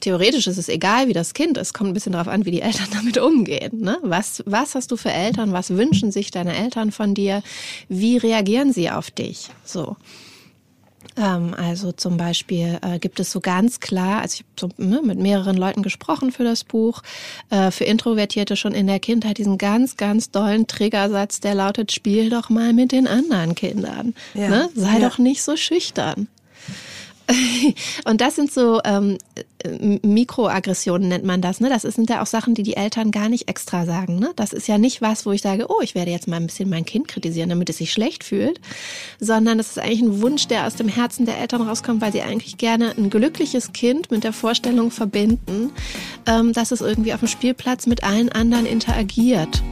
Theoretisch ist es egal, wie das Kind ist. Kommt ein bisschen darauf an, wie die Eltern damit umgehen. Ne? Was, was hast du für Eltern? Was wünschen sich deine Eltern von dir? Wie reagieren sie auf dich? So. Ähm, also zum Beispiel äh, gibt es so ganz klar, also ich habe so, ne, mit mehreren Leuten gesprochen für das Buch, äh, für Introvertierte schon in der Kindheit diesen ganz, ganz dollen Triggersatz, der lautet, spiel doch mal mit den anderen Kindern. Ja. Ne? Sei ja. doch nicht so schüchtern. Und das sind so ähm, Mikroaggressionen nennt man das. Ne? Das sind ja auch Sachen, die die Eltern gar nicht extra sagen. Ne? Das ist ja nicht was, wo ich sage, oh, ich werde jetzt mal ein bisschen mein Kind kritisieren, damit es sich schlecht fühlt, sondern es ist eigentlich ein Wunsch, der aus dem Herzen der Eltern rauskommt, weil sie eigentlich gerne ein glückliches Kind mit der Vorstellung verbinden, ähm, dass es irgendwie auf dem Spielplatz mit allen anderen interagiert.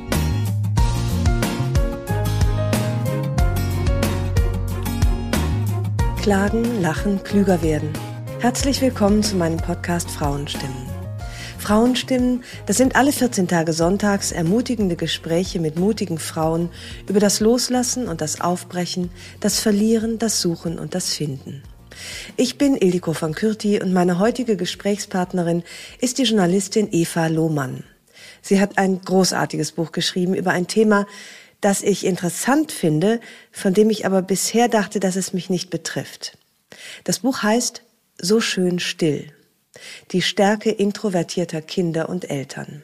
Klagen, lachen, klüger werden. Herzlich willkommen zu meinem Podcast Frauenstimmen. Frauenstimmen, das sind alle 14 Tage sonntags ermutigende Gespräche mit mutigen Frauen über das Loslassen und das Aufbrechen, das Verlieren, das Suchen und das Finden. Ich bin Ildiko von Kürti und meine heutige Gesprächspartnerin ist die Journalistin Eva Lohmann. Sie hat ein großartiges Buch geschrieben über ein Thema, das ich interessant finde, von dem ich aber bisher dachte, dass es mich nicht betrifft. Das Buch heißt So schön still. Die Stärke introvertierter Kinder und Eltern.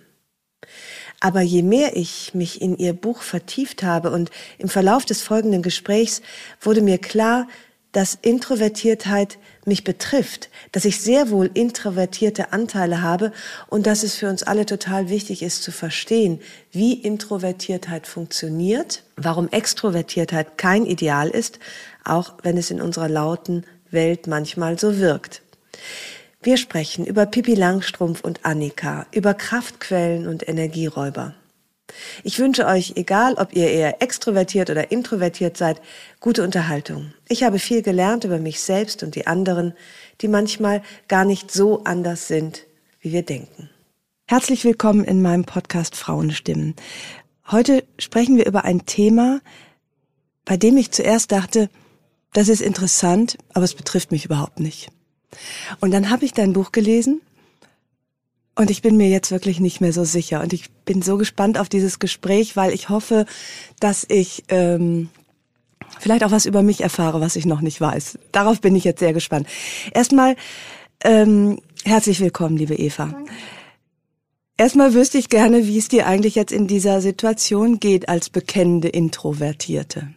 Aber je mehr ich mich in ihr Buch vertieft habe und im Verlauf des folgenden Gesprächs wurde mir klar, dass Introvertiertheit mich betrifft, dass ich sehr wohl introvertierte Anteile habe und dass es für uns alle total wichtig ist zu verstehen, wie Introvertiertheit funktioniert, warum Extrovertiertheit kein Ideal ist, auch wenn es in unserer lauten Welt manchmal so wirkt. Wir sprechen über Pippi Langstrumpf und Annika, über Kraftquellen und Energieräuber. Ich wünsche euch, egal ob ihr eher extrovertiert oder introvertiert seid, gute Unterhaltung. Ich habe viel gelernt über mich selbst und die anderen, die manchmal gar nicht so anders sind, wie wir denken. Herzlich willkommen in meinem Podcast Frauenstimmen. Heute sprechen wir über ein Thema, bei dem ich zuerst dachte, das ist interessant, aber es betrifft mich überhaupt nicht. Und dann habe ich dein Buch gelesen und ich bin mir jetzt wirklich nicht mehr so sicher. Und ich bin so gespannt auf dieses Gespräch, weil ich hoffe, dass ich ähm, vielleicht auch was über mich erfahre, was ich noch nicht weiß. Darauf bin ich jetzt sehr gespannt. Erstmal ähm, herzlich willkommen, liebe Eva. Danke. Erstmal wüsste ich gerne, wie es dir eigentlich jetzt in dieser Situation geht als bekennende Introvertierte.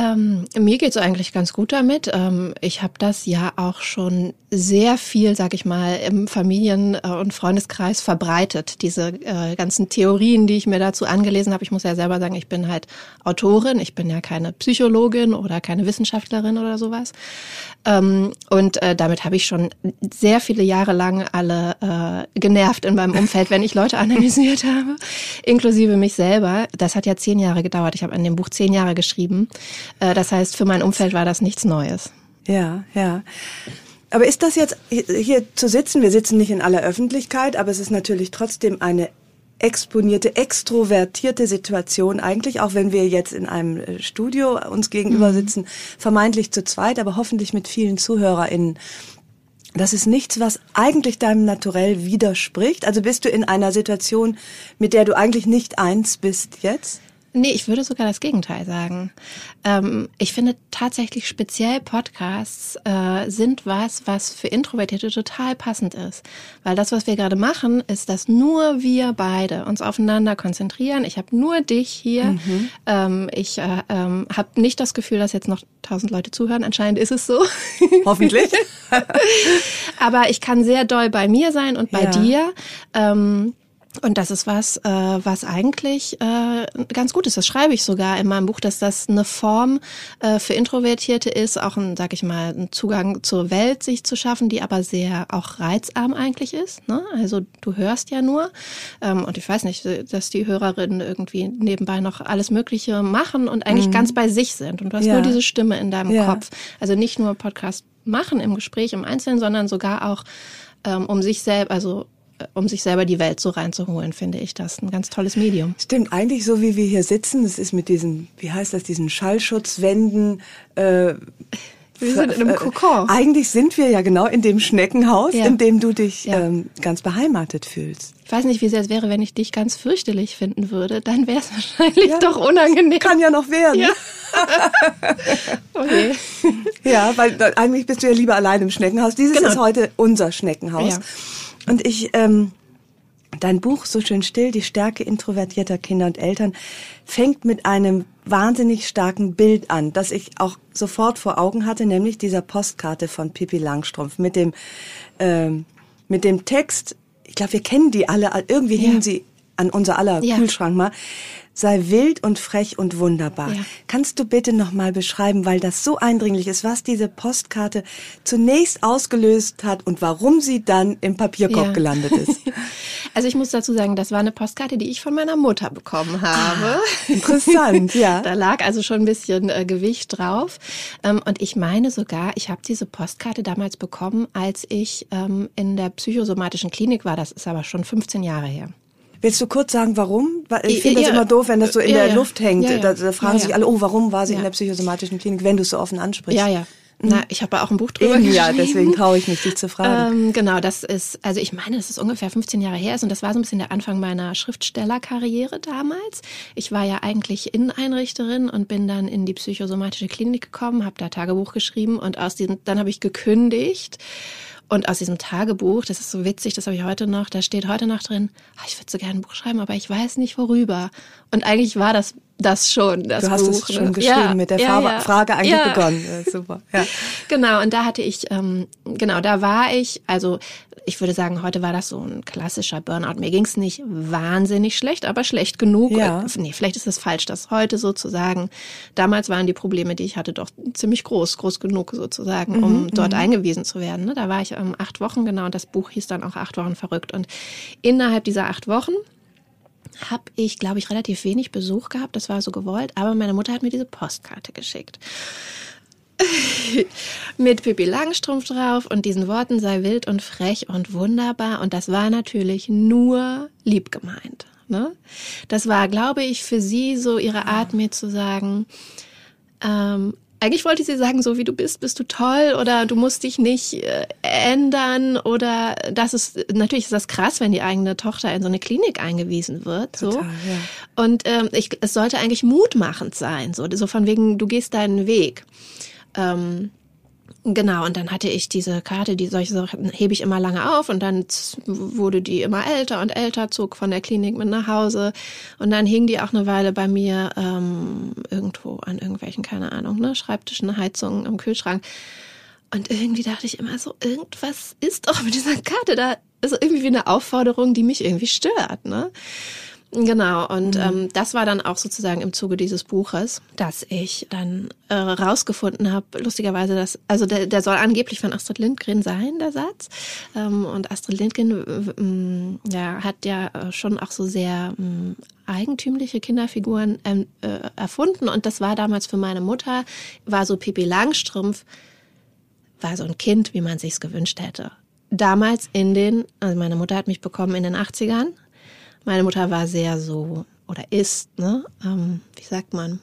Ähm, mir geht's eigentlich ganz gut damit. Ähm, ich habe das ja auch schon sehr viel, sag ich mal, im Familien- äh, und Freundeskreis verbreitet. Diese äh, ganzen Theorien, die ich mir dazu angelesen habe. Ich muss ja selber sagen, ich bin halt Autorin. Ich bin ja keine Psychologin oder keine Wissenschaftlerin oder sowas. Ähm, und äh, damit habe ich schon sehr viele Jahre lang alle äh, genervt in meinem Umfeld, wenn ich Leute analysiert habe, inklusive mich selber. Das hat ja zehn Jahre gedauert. Ich habe an dem Buch zehn Jahre geschrieben. Äh, das heißt, für mein Umfeld war das nichts Neues. Ja, ja. Aber ist das jetzt hier zu sitzen? Wir sitzen nicht in aller Öffentlichkeit, aber es ist natürlich trotzdem eine exponierte, extrovertierte Situation eigentlich, auch wenn wir jetzt in einem äh, Studio uns gegenüber mhm. sitzen, vermeintlich zu zweit, aber hoffentlich mit vielen ZuhörerInnen. Das ist nichts, was eigentlich deinem Naturell widerspricht. Also bist du in einer Situation, mit der du eigentlich nicht eins bist jetzt? Nee, ich würde sogar das Gegenteil sagen. Ähm, ich finde tatsächlich speziell Podcasts äh, sind was, was für Introvertierte total passend ist. Weil das, was wir gerade machen, ist, dass nur wir beide uns aufeinander konzentrieren. Ich habe nur dich hier. Mhm. Ähm, ich äh, ähm, habe nicht das Gefühl, dass jetzt noch tausend Leute zuhören. Anscheinend ist es so. Hoffentlich. Aber ich kann sehr doll bei mir sein und bei ja. dir. Ähm, und das ist was, äh, was eigentlich äh, ganz gut ist. Das schreibe ich sogar in meinem Buch, dass das eine Form äh, für Introvertierte ist, auch ein, sag ich mal, ein Zugang zur Welt sich zu schaffen, die aber sehr auch reizarm eigentlich ist. Ne? Also du hörst ja nur. Ähm, und ich weiß nicht, dass die Hörerinnen irgendwie nebenbei noch alles Mögliche machen und eigentlich mhm. ganz bei sich sind. Und du hast ja. nur diese Stimme in deinem ja. Kopf. Also nicht nur Podcast machen im Gespräch im Einzelnen, sondern sogar auch ähm, um sich selbst, also um sich selber die Welt so reinzuholen, finde ich das ein ganz tolles Medium. Stimmt, eigentlich so wie wir hier sitzen, das ist mit diesen, wie heißt das, diesen Schallschutzwänden. Äh, wir sind in einem Kokon. Äh, eigentlich sind wir ja genau in dem Schneckenhaus, ja. in dem du dich ja. ähm, ganz beheimatet fühlst. Ich weiß nicht, wie es wäre, wenn ich dich ganz fürchterlich finden würde. Dann wäre es wahrscheinlich ja. doch unangenehm. Kann ja noch werden. Ja. okay. Ja, weil eigentlich bist du ja lieber allein im Schneckenhaus. Dieses genau. ist heute unser Schneckenhaus. Und ich, ähm, dein Buch So schön still, die Stärke introvertierter Kinder und Eltern, fängt mit einem wahnsinnig starken Bild an, das ich auch sofort vor Augen hatte, nämlich dieser Postkarte von Pippi Langstrumpf mit dem, ähm, mit dem Text, ich glaube, wir kennen die alle, irgendwie ja. hingen sie an unser aller ja. Kühlschrank mal sei wild und frech und wunderbar. Ja. Kannst du bitte nochmal beschreiben, weil das so eindringlich ist, was diese Postkarte zunächst ausgelöst hat und warum sie dann im Papierkorb ja. gelandet ist? Also ich muss dazu sagen, das war eine Postkarte, die ich von meiner Mutter bekommen habe. Ah, interessant, ja. Da lag also schon ein bisschen äh, Gewicht drauf. Ähm, und ich meine sogar, ich habe diese Postkarte damals bekommen, als ich ähm, in der psychosomatischen Klinik war. Das ist aber schon 15 Jahre her. Willst du kurz sagen, warum? Ich finde das immer doof, wenn das so in der. Luft hängt. Da, da, fragen sich alle, oh, warum war sie in der psychosomatischen Klinik, wenn du es so offen ansprichst. Ja, ja. Na, mhm. ich habe auch ein Buch drüber Eben, Ja, deswegen traue ich mich, dich zu fragen. Ähm, genau, das ist, also ich meine, dass es ungefähr 15 Jahre her ist und das war so ein bisschen der Anfang meiner Schriftstellerkarriere damals. Ich war ja eigentlich Inneneinrichterin und bin dann in die psychosomatische Klinik gekommen, habe da Tagebuch geschrieben und aus diesem, dann habe ich gekündigt und aus diesem Tagebuch, das ist so witzig, das habe ich heute noch, da steht heute noch drin, ah, ich würde so gerne ein Buch schreiben, aber ich weiß nicht worüber. Und eigentlich war das das schon, das Du hast Buch, es schon ne? geschrieben, ja, mit der ja, ja. Frage eigentlich begonnen. super. Ja. Genau, und da hatte ich, ähm, genau, da war ich, also ich würde sagen, heute war das so ein klassischer Burnout. Mir ging es nicht wahnsinnig schlecht, aber schlecht genug. Ja. Äh, nee, vielleicht ist es falsch, das heute so zu sagen. Damals waren die Probleme, die ich hatte, doch ziemlich groß, groß genug sozusagen, um mhm, dort mhm. eingewiesen zu werden. Ne? Da war ich ähm, acht Wochen genau und das Buch hieß dann auch acht Wochen verrückt. Und innerhalb dieser acht Wochen habe ich, glaube ich, relativ wenig Besuch gehabt. Das war so gewollt. Aber meine Mutter hat mir diese Postkarte geschickt. mit Pippi Langstrumpf drauf und diesen Worten sei wild und frech und wunderbar. Und das war natürlich nur lieb gemeint. Ne? Das war, glaube ich, für sie so ihre Art, mir zu sagen, ähm, eigentlich wollte sie sagen, so wie du bist, bist du toll oder du musst dich nicht äh, ändern oder das ist natürlich ist das krass, wenn die eigene Tochter in so eine Klinik eingewiesen wird. So. Total, ja. Und ähm, ich, es sollte eigentlich mutmachend sein, so, so von wegen, du gehst deinen Weg. Ähm, Genau, und dann hatte ich diese Karte, die solche Sachen hebe ich immer lange auf und dann wurde die immer älter und älter, zog von der Klinik mit nach Hause und dann hing die auch eine Weile bei mir ähm, irgendwo an irgendwelchen, keine Ahnung, ne, Schreibtischen, Heizungen im Kühlschrank. Und irgendwie dachte ich immer so, irgendwas ist doch mit dieser Karte da, ist irgendwie wie eine Aufforderung, die mich irgendwie stört, ne? Genau, und mhm. ähm, das war dann auch sozusagen im Zuge dieses Buches, dass ich dann äh, rausgefunden habe, lustigerweise, dass, also der, der soll angeblich von Astrid Lindgren sein, der Satz. Ähm, und Astrid Lindgren ähm, ja, hat ja äh, schon auch so sehr ähm, eigentümliche Kinderfiguren ähm, äh, erfunden. Und das war damals für meine Mutter, war so Pippi Langstrumpf, war so ein Kind, wie man sich's gewünscht hätte. Damals in den, also meine Mutter hat mich bekommen in den 80ern meine Mutter war sehr so oder ist, ne, ähm, wie sagt man,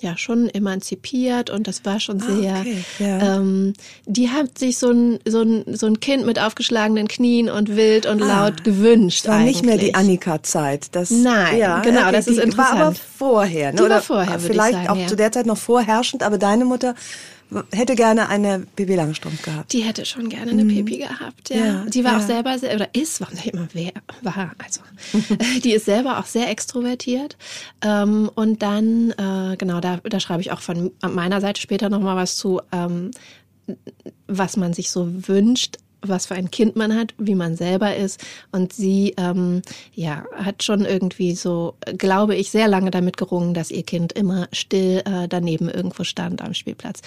ja schon emanzipiert und das war schon Ah, sehr. okay, ja. ähm, die hat sich so ein, so, ein, so ein Kind mit aufgeschlagenen Knien und wild und Ah, laut gewünscht. War nicht mehr die eigentlich. Annika-Zeit. Das, Nein, ja, genau, das ist die War aber interessant. vorher. Ne? Die war Oder vorher, würde ich Vielleicht sagen, auch ja. zu der Zeit noch vorherrschend, aber deine Mutter hätte gerne eine Bibi Langstrumpf gehabt. Die hätte schon gerne eine Pipi gehabt, ja. Mhm. Ja, die war ja. auch selber sehr, oder ist, war nicht immer wer, war, also, die ist selber auch sehr extrovertiert. Ähm, und dann, äh, genau, da, da schreibe ich auch von meiner Seite später nochmal was zu, ähm, was man sich so wünscht, was für ein Kind man hat, wie man selber ist. Und sie, ähm, ja, hat schon irgendwie so, glaube ich, sehr lange damit gerungen, dass ihr Kind immer still äh, daneben irgendwo stand am Spielplatz.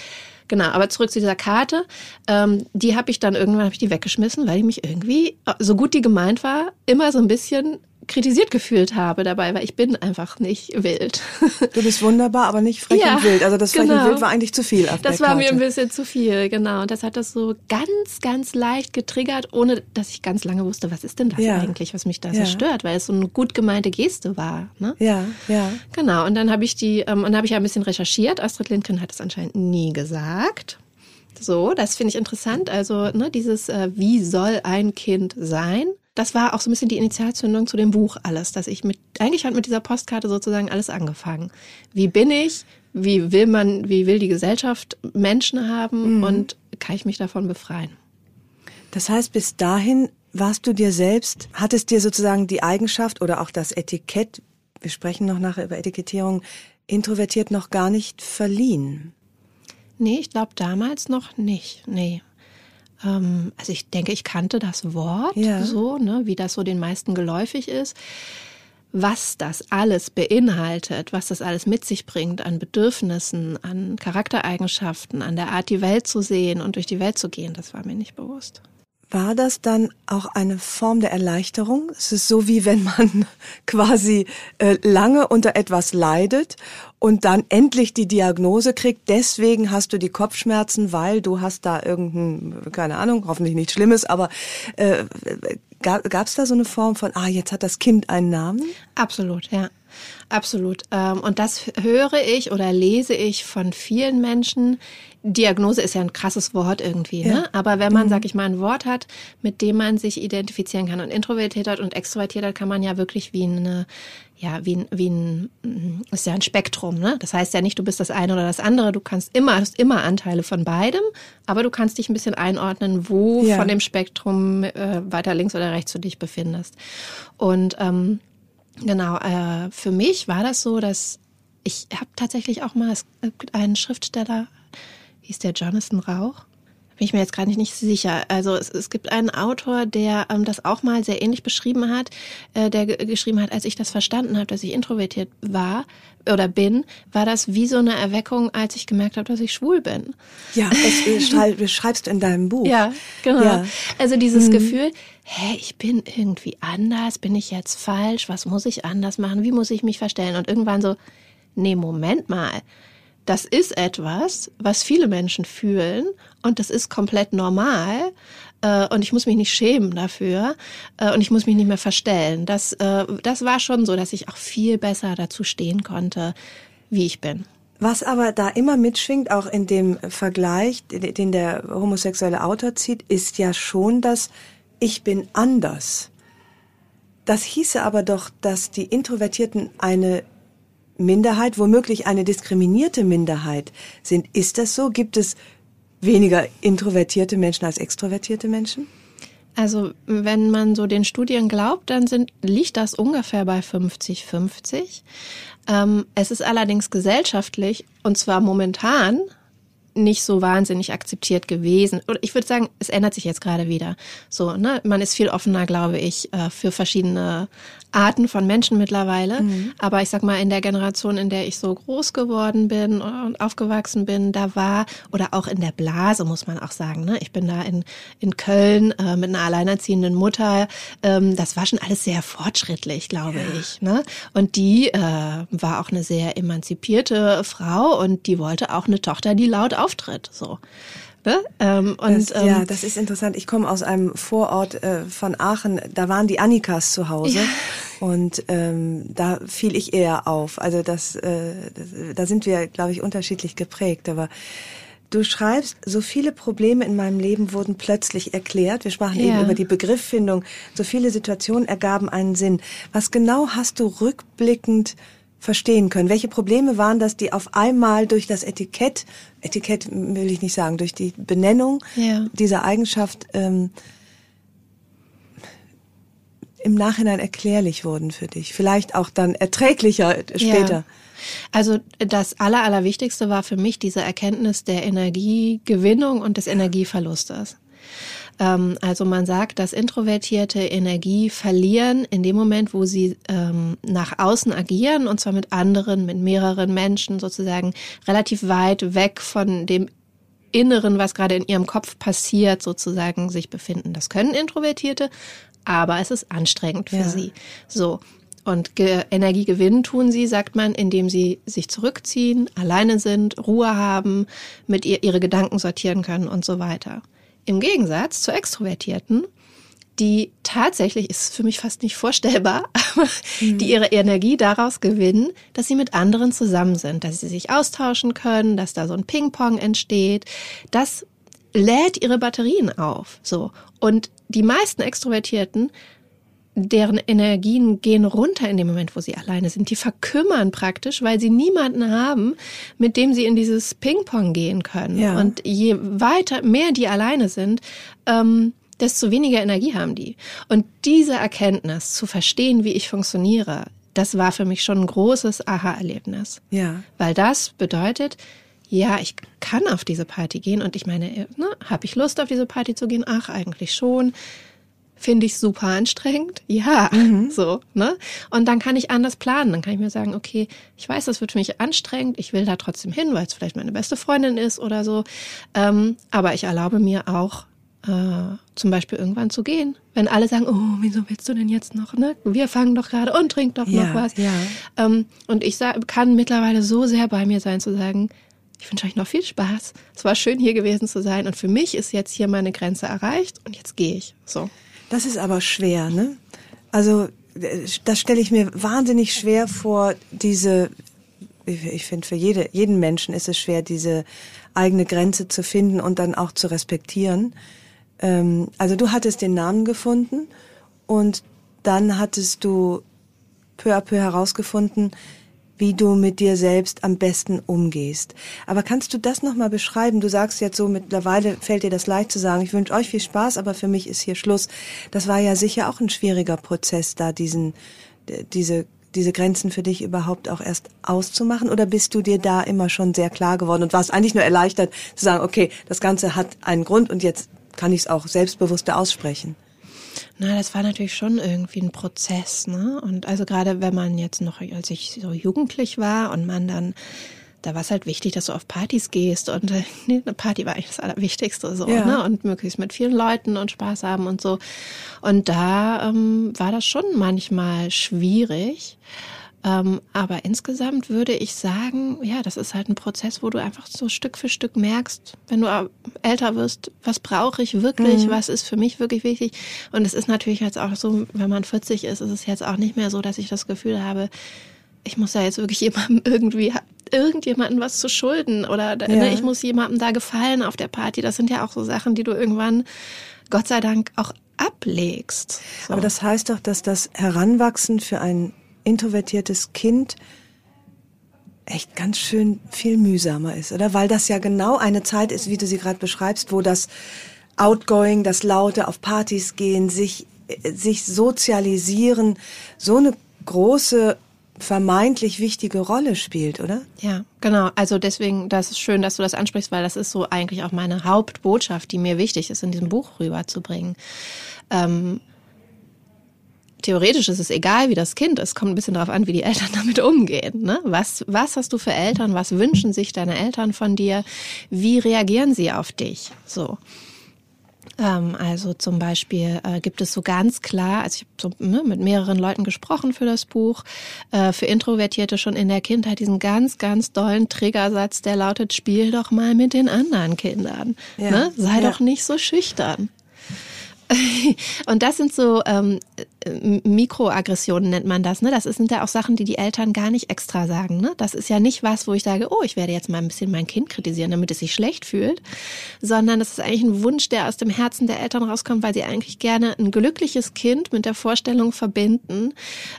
Genau, aber zurück zu dieser Karte. Ähm, die habe ich dann irgendwann hab ich die weggeschmissen, weil ich mich irgendwie, so gut die gemeint war, immer so ein bisschen kritisiert gefühlt habe dabei, weil ich bin einfach nicht wild. Du bist wunderbar, aber nicht frech Ja, und wild. Also das frech genau. und wild war eigentlich zu viel Das war mir Karte. ein bisschen zu viel, genau. Und das hat das so ganz, ganz leicht getriggert, ohne dass ich ganz lange wusste, was ist denn das Ja. eigentlich, was mich da Ja. so stört, weil es so eine gut gemeinte Geste war. Ne? Ja, ja. Genau, und dann habe ich die, ähm, und dann habe ich ja ein bisschen recherchiert. Astrid Lindgren hat es anscheinend nie gesagt. So, das finde ich interessant. Also, ne, dieses, äh, wie soll ein Kind sein? Das war auch so ein bisschen die Initialzündung zu dem Buch alles, dass ich mit, eigentlich hat mit dieser Postkarte sozusagen alles angefangen. Wie bin ich? Wie will man, wie will die Gesellschaft Menschen haben? Und kann ich mich davon befreien? Das heißt, bis dahin warst du dir selbst, hattest dir sozusagen die Eigenschaft oder auch das Etikett, wir sprechen noch nachher über Etikettierung, introvertiert noch gar nicht verliehen. Nee, ich glaube damals noch nicht. Nee. Ähm, also ich denke, ich kannte das Wort Ja. so, ne, wie das so den meisten geläufig ist. Was das alles beinhaltet, was das alles mit sich bringt an Bedürfnissen, an Charaktereigenschaften, an der Art, die Welt zu sehen und durch die Welt zu gehen, das war mir nicht bewusst. War das dann auch eine Form der Erleichterung? Es ist so wie wenn man quasi äh, lange unter etwas leidet und dann endlich die Diagnose kriegt. Deswegen hast du die Kopfschmerzen, weil du hast da irgendein, keine Ahnung, hoffentlich nichts Schlimmes, aber äh, gab es da so eine Form von, ah, jetzt hat das Kind einen Namen? Absolut, ja. Absolut. Ähm, Und das höre ich oder lese ich von vielen Menschen. Diagnose ist ja ein krasses Wort irgendwie, Ja. ne? Aber wenn man, sag ich mal, ein Wort hat, mit dem man sich identifizieren kann und introvertiert hat und extrovertiert hat, kann man ja wirklich wie eine, ja, wie ein, wie ein, mm, ist ja ein Spektrum, ne? Das heißt ja nicht, du bist das eine oder das andere. Du kannst immer, hast immer Anteile von beidem, aber du kannst dich ein bisschen einordnen, wo Ja. von dem Spektrum äh, weiter links oder rechts du dich befindest. Und ähm, Genau, äh, für mich war das so, dass ich habe tatsächlich auch mal einen Schriftsteller, hieß der Jonathan Rauch. Bin ich mir jetzt gerade nicht, nicht sicher. Also es, es gibt einen Autor, der ähm, das auch mal sehr ähnlich beschrieben hat, äh, der ge- geschrieben hat, als ich das verstanden habe, dass ich introvertiert war oder bin, war das wie so eine Erweckung, als ich gemerkt habe, dass ich schwul bin. Ja, das schrei- beschreibst du in deinem Buch. Ja, genau. Ja. Also dieses Gefühl, hä, ich bin irgendwie anders, bin ich jetzt falsch, was muss ich anders machen, wie muss ich mich verstellen? Und irgendwann so, nee, Moment mal. Das ist etwas, was viele Menschen fühlen und das ist komplett normal äh, und ich muss mich nicht schämen dafür äh, und ich muss mich nicht mehr verstellen. Das, äh, das war schon so, dass ich auch viel besser dazu stehen konnte, wie ich bin. Was aber da immer mitschwingt, auch in dem Vergleich, den der homosexuelle Autor zieht, ist ja schon das Ich bin anders. Das hieße aber doch, dass die Introvertierten eine Minderheit, womöglich eine diskriminierte Minderheit sind. Ist das so? Gibt es weniger introvertierte Menschen als extrovertierte Menschen? Also wenn man so den Studien glaubt, dann sind, liegt das ungefähr bei 50-50. Ähm, es ist allerdings gesellschaftlich, und zwar momentan, nicht so wahnsinnig akzeptiert gewesen. Oder ich würde sagen, es ändert sich jetzt gerade wieder. So, ne, man ist viel offener, glaube ich, äh, für verschiedene Arten von Menschen mittlerweile. Aber ich sag mal, in der Generation, in der ich so groß geworden bin und aufgewachsen bin, da war, oder auch in der Blase, muss man auch sagen, ne? Ich bin da in, in Köln äh, mit einer alleinerziehenden Mutter. Ähm, das war schon alles sehr fortschrittlich, glaube ich. Ne? Und die äh, war auch eine sehr emanzipierte Frau und die wollte auch eine Tochter, die laut auftritt. So. Ne? Ähm, und, das, ähm, ja, das ist interessant. Ich komme aus einem Vorort äh, von Aachen. Da waren die Annikas zu Hause. Ja. Und ähm, da fiel ich eher auf. Also das, äh, das da sind wir, glaube ich, unterschiedlich geprägt. Aber Du schreibst, so viele Probleme in meinem Leben wurden plötzlich erklärt. Wir sprachen ja. eben über die Begriffsfindung. So viele Situationen ergaben einen Sinn. Was genau hast du rückblickend verstehen können? Welche Probleme waren das, die auf einmal durch das Etikett, Etikett will ich nicht sagen, durch die Benennung ja. dieser Eigenschaft ähm, im Nachhinein erklärlich wurden für dich? Vielleicht auch dann erträglicher später. Ja. Also das Aller, Allerwichtigste war für mich diese Erkenntnis der Energiegewinnung und des Energieverlustes. Ähm, also man sagt, dass Introvertierte Energie verlieren in dem Moment, wo sie ähm, nach außen agieren und zwar mit anderen, mit mehreren Menschen sozusagen relativ weit weg von dem Inneren, was gerade in ihrem Kopf passiert, sozusagen sich befinden. Das können Introvertierte, aber es ist anstrengend für ja. sie. So. Und Ge Energie gewinnen tun sie, sagt man, indem sie sich zurückziehen, alleine sind, Ruhe haben, mit ihr ihre Gedanken sortieren können und so weiter. Im Gegensatz zu Extrovertierten, die tatsächlich, ist für mich fast nicht vorstellbar, aber mhm. die ihre Energie daraus gewinnen, dass sie mit anderen zusammen sind, dass sie sich austauschen können, dass da so ein Ping-Pong entsteht. Das lädt ihre Batterien auf, so. Und die meisten Extrovertierten deren Energien gehen runter in dem Moment, wo sie alleine sind. Die verkümmern praktisch, weil sie niemanden haben, mit dem sie in dieses Ping-Pong gehen können. Ja. Und je weiter, mehr die alleine sind, ähm, desto weniger Energie haben die. Und diese Erkenntnis, zu verstehen, wie ich funktioniere, das war für mich schon ein großes Aha-Erlebnis. Ja. Weil das bedeutet, ja, ich kann auf diese Party gehen und ich meine, ne, habe ich Lust auf diese Party zu gehen? Ach, eigentlich schon finde ich super anstrengend. Ja, mhm. so, ne? Und dann kann ich anders planen. Dann kann ich mir sagen, okay, ich weiß, das wird für mich anstrengend. Ich will da trotzdem hin, weil es vielleicht meine beste Freundin ist oder so. Ähm, aber ich erlaube mir auch, äh, zum Beispiel irgendwann zu gehen. Wenn alle sagen, oh, wieso willst du denn jetzt noch, ne? Wir fangen doch gerade und trink doch ja, noch was. Ja. Ähm, und ich kann mittlerweile so sehr bei mir sein, zu sagen, ich wünsche euch noch viel Spaß. Es war schön, hier gewesen zu sein. Und für mich ist jetzt hier meine Grenze erreicht und jetzt gehe ich. So. Das ist aber schwer, ne? Also das stelle ich mir wahnsinnig schwer vor, diese, ich finde, für jede, jeden Menschen ist es schwer, diese eigene Grenze zu finden und dann auch zu respektieren. Ähm, also du hattest den Namen gefunden und dann hattest du peu à peu herausgefunden, wie du mit dir selbst am besten umgehst. Aber kannst du das nochmal beschreiben? Du sagst jetzt so, mittlerweile fällt dir das leicht zu sagen, ich wünsche euch viel Spaß, aber für mich ist hier Schluss. Das war ja sicher auch ein schwieriger Prozess, da diesen, diese, diese Grenzen für dich überhaupt auch erst auszumachen? Oder bist du dir da immer schon sehr klar geworden und warst eigentlich nur erleichtert zu sagen, okay, das Ganze hat einen Grund und jetzt kann ich es auch selbstbewusster aussprechen? Na, das war natürlich schon irgendwie ein Prozess, ne? Und also gerade wenn man jetzt noch, als ich so jugendlich war und man dann da war es halt wichtig, dass du auf Partys gehst und äh, nee, eine Party war eigentlich das Allerwichtigste so, ja. ne? Und möglichst mit vielen Leuten und Spaß haben und so. Und da ähm, war das schon manchmal schwierig. Ähm, aber insgesamt würde ich sagen, ja, das ist halt ein Prozess, wo du einfach so Stück für Stück merkst, wenn du älter wirst, was brauche ich wirklich, mhm. was ist für mich wirklich wichtig. Und es ist natürlich jetzt auch so, wenn man 40 ist, ist es jetzt auch nicht mehr so, dass ich das Gefühl habe, ich muss da jetzt wirklich jemandem irgendwie irgendjemandem was zu schulden oder ne, ja. ne, ich muss jemandem da gefallen auf der Party. Das sind ja auch so Sachen, die du irgendwann Gott sei Dank auch ablegst. So. Aber das heißt doch, dass das Heranwachsen für ein introvertiertes Kind echt ganz schön viel mühsamer ist, oder? Weil das ja genau eine Zeit ist, wie du sie gerade beschreibst, wo das Outgoing, das Laute auf Partys gehen, sich, sich sozialisieren, so eine große vermeintlich wichtige Rolle spielt, oder? Ja, genau. Also deswegen, das ist schön, dass du das ansprichst, weil das ist so eigentlich auch meine Hauptbotschaft, die mir wichtig ist, in diesem Buch rüberzubringen. Ähm, theoretisch ist es egal, wie das Kind ist. Kommt ein bisschen darauf an, wie die Eltern damit umgehen. Ne? Was, was hast du für Eltern? Was wünschen sich deine Eltern von dir? Wie reagieren sie auf dich? So. Ähm, also zum Beispiel äh, gibt es so ganz klar, also ich habe so, ne, mit mehreren Leuten gesprochen für das Buch, äh, für Introvertierte schon in der Kindheit diesen ganz, ganz dollen Triggersatz, der lautet, spiel doch mal mit den anderen Kindern. Ja. Ne? Sei ja. doch nicht so schüchtern. Und das sind so ähm, Mikroaggressionen nennt man das. Ne? Das sind ja auch Sachen, die die Eltern gar nicht extra sagen. Ne? Das ist ja nicht was, wo ich sage, oh, ich werde jetzt mal ein bisschen mein Kind kritisieren, damit es sich schlecht fühlt, sondern das ist eigentlich ein Wunsch, der aus dem Herzen der Eltern rauskommt, weil sie eigentlich gerne ein glückliches Kind mit der Vorstellung verbinden,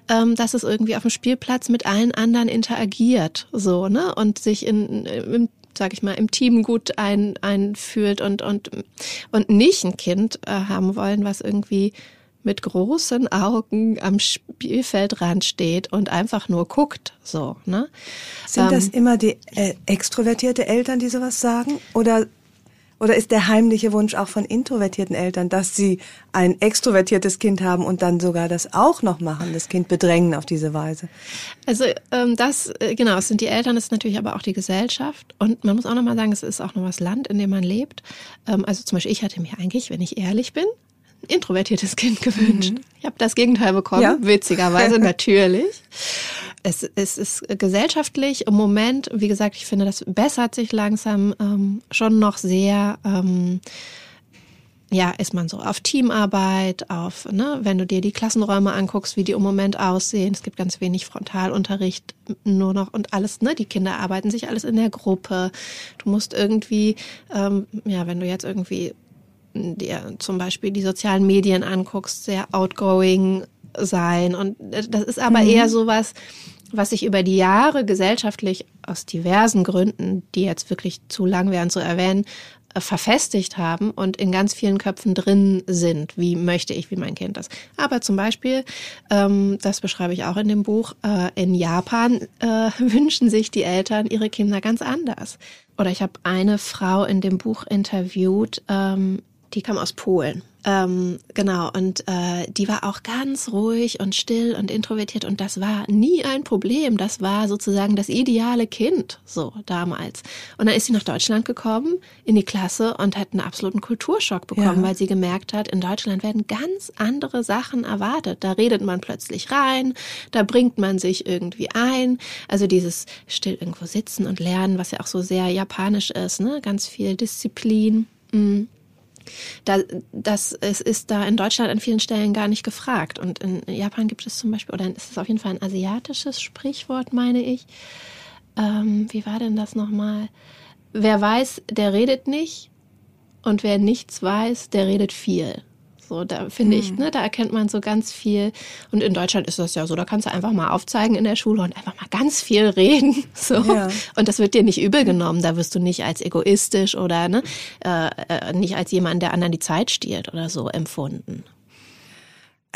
ähm, dass es irgendwie auf dem Spielplatz mit allen anderen interagiert, so ne und sich in, im sag ich mal, im Team gut ein, einfühlt und, und, und nicht ein Kind äh, haben wollen, was irgendwie mit großen Augen am Spielfeldrand steht und einfach nur guckt, so, ne? Sind ähm, das immer die äh, extrovertierte Eltern, die sowas sagen? Oder oder ist der heimliche Wunsch auch von introvertierten Eltern, dass sie ein extrovertiertes Kind haben und dann sogar das auch noch machen, das Kind bedrängen auf diese Weise? Also ähm, das, äh, genau, es sind die Eltern, es ist natürlich aber auch die Gesellschaft. Und man muss auch nochmal sagen, es ist auch noch das Land, in dem man lebt. Ähm, also zum Beispiel, ich hatte mir eigentlich, wenn ich ehrlich bin, ein introvertiertes Kind gewünscht. Mhm. Ich habe das Gegenteil bekommen, ja. witzigerweise natürlich. Es, es ist gesellschaftlich im Moment, wie gesagt, ich finde, das bessert sich langsam ähm, schon noch sehr. Ähm, ja, ist man so auf Teamarbeit, auf, ne, wenn du dir die Klassenräume anguckst, wie die im Moment aussehen. Es gibt ganz wenig Frontalunterricht nur noch und alles, ne, die Kinder arbeiten sich alles in der Gruppe. Du musst irgendwie, ähm, ja, wenn du jetzt irgendwie dir zum Beispiel die sozialen Medien anguckst, sehr outgoing sein. Und das ist aber mhm. eher sowas, was sich über die Jahre gesellschaftlich aus diversen Gründen, die jetzt wirklich zu lang wären zu erwähnen, äh, verfestigt haben und in ganz vielen Köpfen drin sind. Wie möchte ich, wie mein Kind das? Aber zum Beispiel, ähm, das beschreibe ich auch in dem Buch, äh, in Japan äh, wünschen sich die Eltern ihre Kinder ganz anders. Oder ich habe eine Frau in dem Buch interviewt, ähm, die kam aus Polen. Ähm, genau, und äh, die war auch ganz ruhig und still und introvertiert und das war nie ein Problem. Das war sozusagen das ideale Kind, so damals. Und dann ist sie nach Deutschland gekommen, in die Klasse und hat einen absoluten Kulturschock bekommen, ja. weil sie gemerkt hat, in Deutschland werden ganz andere Sachen erwartet. Da redet man plötzlich rein, da bringt man sich irgendwie ein. Also dieses still irgendwo sitzen und lernen, was ja auch so sehr japanisch ist, ne? Ganz viel Disziplin. Mhm. Da, das es ist da in Deutschland an vielen Stellen gar nicht gefragt. Und in Japan gibt es zum Beispiel, oder ist es auf jeden Fall ein asiatisches Sprichwort, meine ich. Ähm, wie war denn das nochmal? Wer weiß, der redet nicht. Und wer nichts weiß, der redet viel. So, da finde mhm. ich, ne, da erkennt man so ganz viel. Und in Deutschland ist das ja so, da kannst du einfach mal aufzeigen in der Schule und einfach mal ganz viel reden. So. Ja. Und das wird dir nicht übel genommen. Da wirst du nicht als egoistisch oder ne, äh, äh, nicht als jemand, der anderen die Zeit stiehlt oder so empfunden.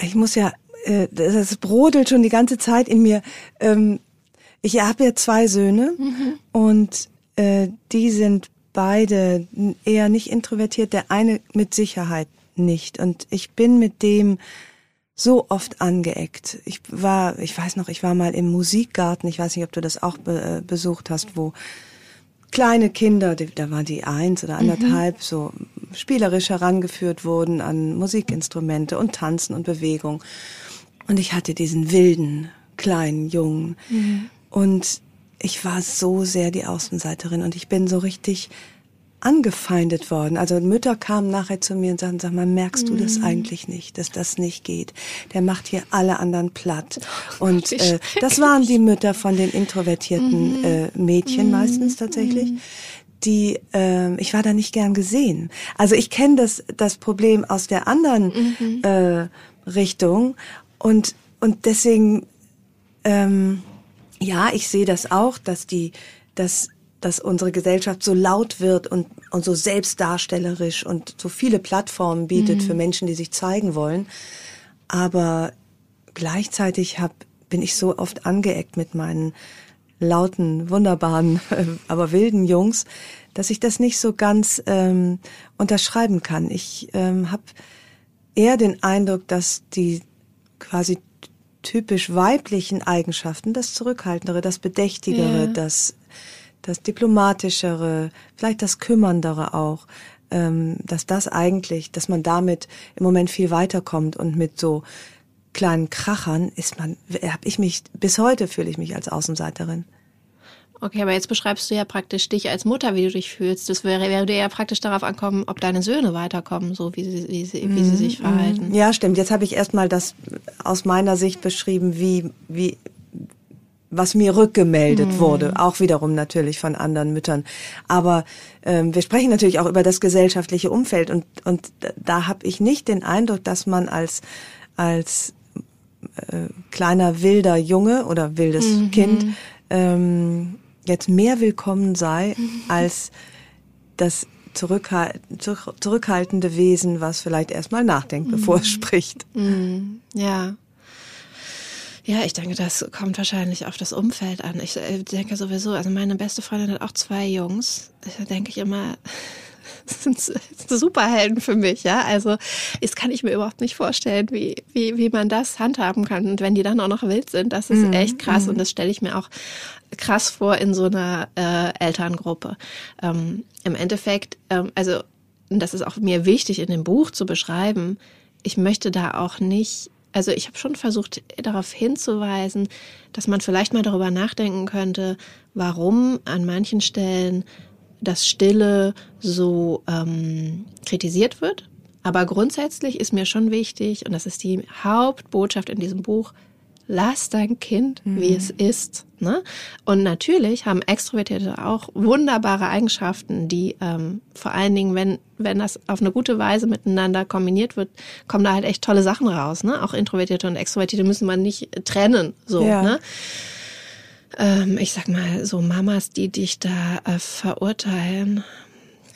Ich muss ja, äh, das brodelt schon die ganze Zeit in mir. Ähm, ich habe ja zwei Söhne mhm. und äh, die sind beide eher nicht introvertiert. Der eine mit Sicherheit nicht. Und ich bin mit dem so oft angeeckt. Ich war, ich weiß noch, ich war mal im Musikgarten, ich weiß nicht, ob du das auch be äh, besucht hast, wo kleine Kinder, da waren die eins oder anderthalb, mhm. so spielerisch herangeführt wurden an Musikinstrumente und Tanzen und Bewegung. Und ich hatte diesen wilden, kleinen Jungen. Mhm. Und ich war so sehr die Außenseiterin und ich bin so richtig angefeindet worden. Also Mütter kamen nachher zu mir und sagten, sag mal, merkst du das mhm. eigentlich nicht, dass das nicht geht? Der macht hier alle anderen platt. Und äh, das waren die Mütter von den introvertierten mhm. äh, Mädchen mhm. meistens tatsächlich. Die, äh, ich war da nicht gern gesehen. Also ich kenne das, das Problem aus der anderen mhm. äh, Richtung und, und deswegen, ähm, ja, ich sehe das auch, dass die, dass dass unsere Gesellschaft so laut wird und, und so selbstdarstellerisch und so viele Plattformen bietet mhm. für Menschen, die sich zeigen wollen. Aber gleichzeitig hab, bin ich so oft angeeckt mit meinen lauten, wunderbaren, aber wilden Jungs, dass ich das nicht so ganz ähm, unterschreiben kann. Ich ähm, habe eher den Eindruck, dass die quasi typisch weiblichen Eigenschaften, das Zurückhaltendere, das Bedächtigere, ja. das das Diplomatischere, vielleicht das Kümmerndere auch, ähm, dass das eigentlich, dass man damit im Moment viel weiterkommt und mit so kleinen Krachern ist man, habe ich mich, bis heute fühle ich mich als Außenseiterin. Okay, aber jetzt beschreibst du ja praktisch dich als Mutter, wie du dich fühlst. Das wäre, wäre ja praktisch darauf ankommen, ob deine Söhne weiterkommen, so wie sie, wie sie, wie sie sich mhm, verhalten. Mhm. Ja, stimmt. Jetzt habe ich erstmal das aus meiner Sicht beschrieben, wie, wie, was mir rückgemeldet mhm. wurde, auch wiederum natürlich von anderen Müttern. Aber ähm, wir sprechen natürlich auch über das gesellschaftliche Umfeld und, und da habe ich nicht den Eindruck, dass man als, als äh, kleiner wilder Junge oder wildes mhm. Kind ähm, jetzt mehr willkommen sei als das zurückhal zurückhaltende Wesen, was vielleicht erstmal nachdenkt, bevor es mhm. spricht. Mhm. Ja. Ja, ich denke, das kommt wahrscheinlich auf das Umfeld an. Ich äh, denke sowieso, also meine beste Freundin hat auch zwei Jungs. Da denke ich immer, sind Superhelden für mich, ja. Also, das kann ich mir überhaupt nicht vorstellen, wie, wie, wie man das handhaben kann. Und wenn die dann auch noch wild sind, das ist mhm. echt krass. Und mhm. das stelle ich mir auch krass vor in so einer äh, Elterngruppe. Ähm, Im Endeffekt, ähm, also, das ist auch mir wichtig in dem Buch zu beschreiben, ich möchte da auch nicht also ich habe schon versucht darauf hinzuweisen, dass man vielleicht mal darüber nachdenken könnte, warum an manchen Stellen das Stille so ähm, kritisiert wird. Aber grundsätzlich ist mir schon wichtig, und das ist die Hauptbotschaft in diesem Buch, lass dein Kind, mhm. wie es ist. Ne? Und natürlich haben Extrovertierte auch wunderbare Eigenschaften, die ähm, vor allen Dingen, wenn, wenn das auf eine gute Weise miteinander kombiniert wird, kommen da halt echt tolle Sachen raus. Ne? Auch Introvertierte und Extrovertierte müssen man nicht trennen. So, ja. ne? ähm, ich sag mal, so Mamas, die dich da äh, verurteilen.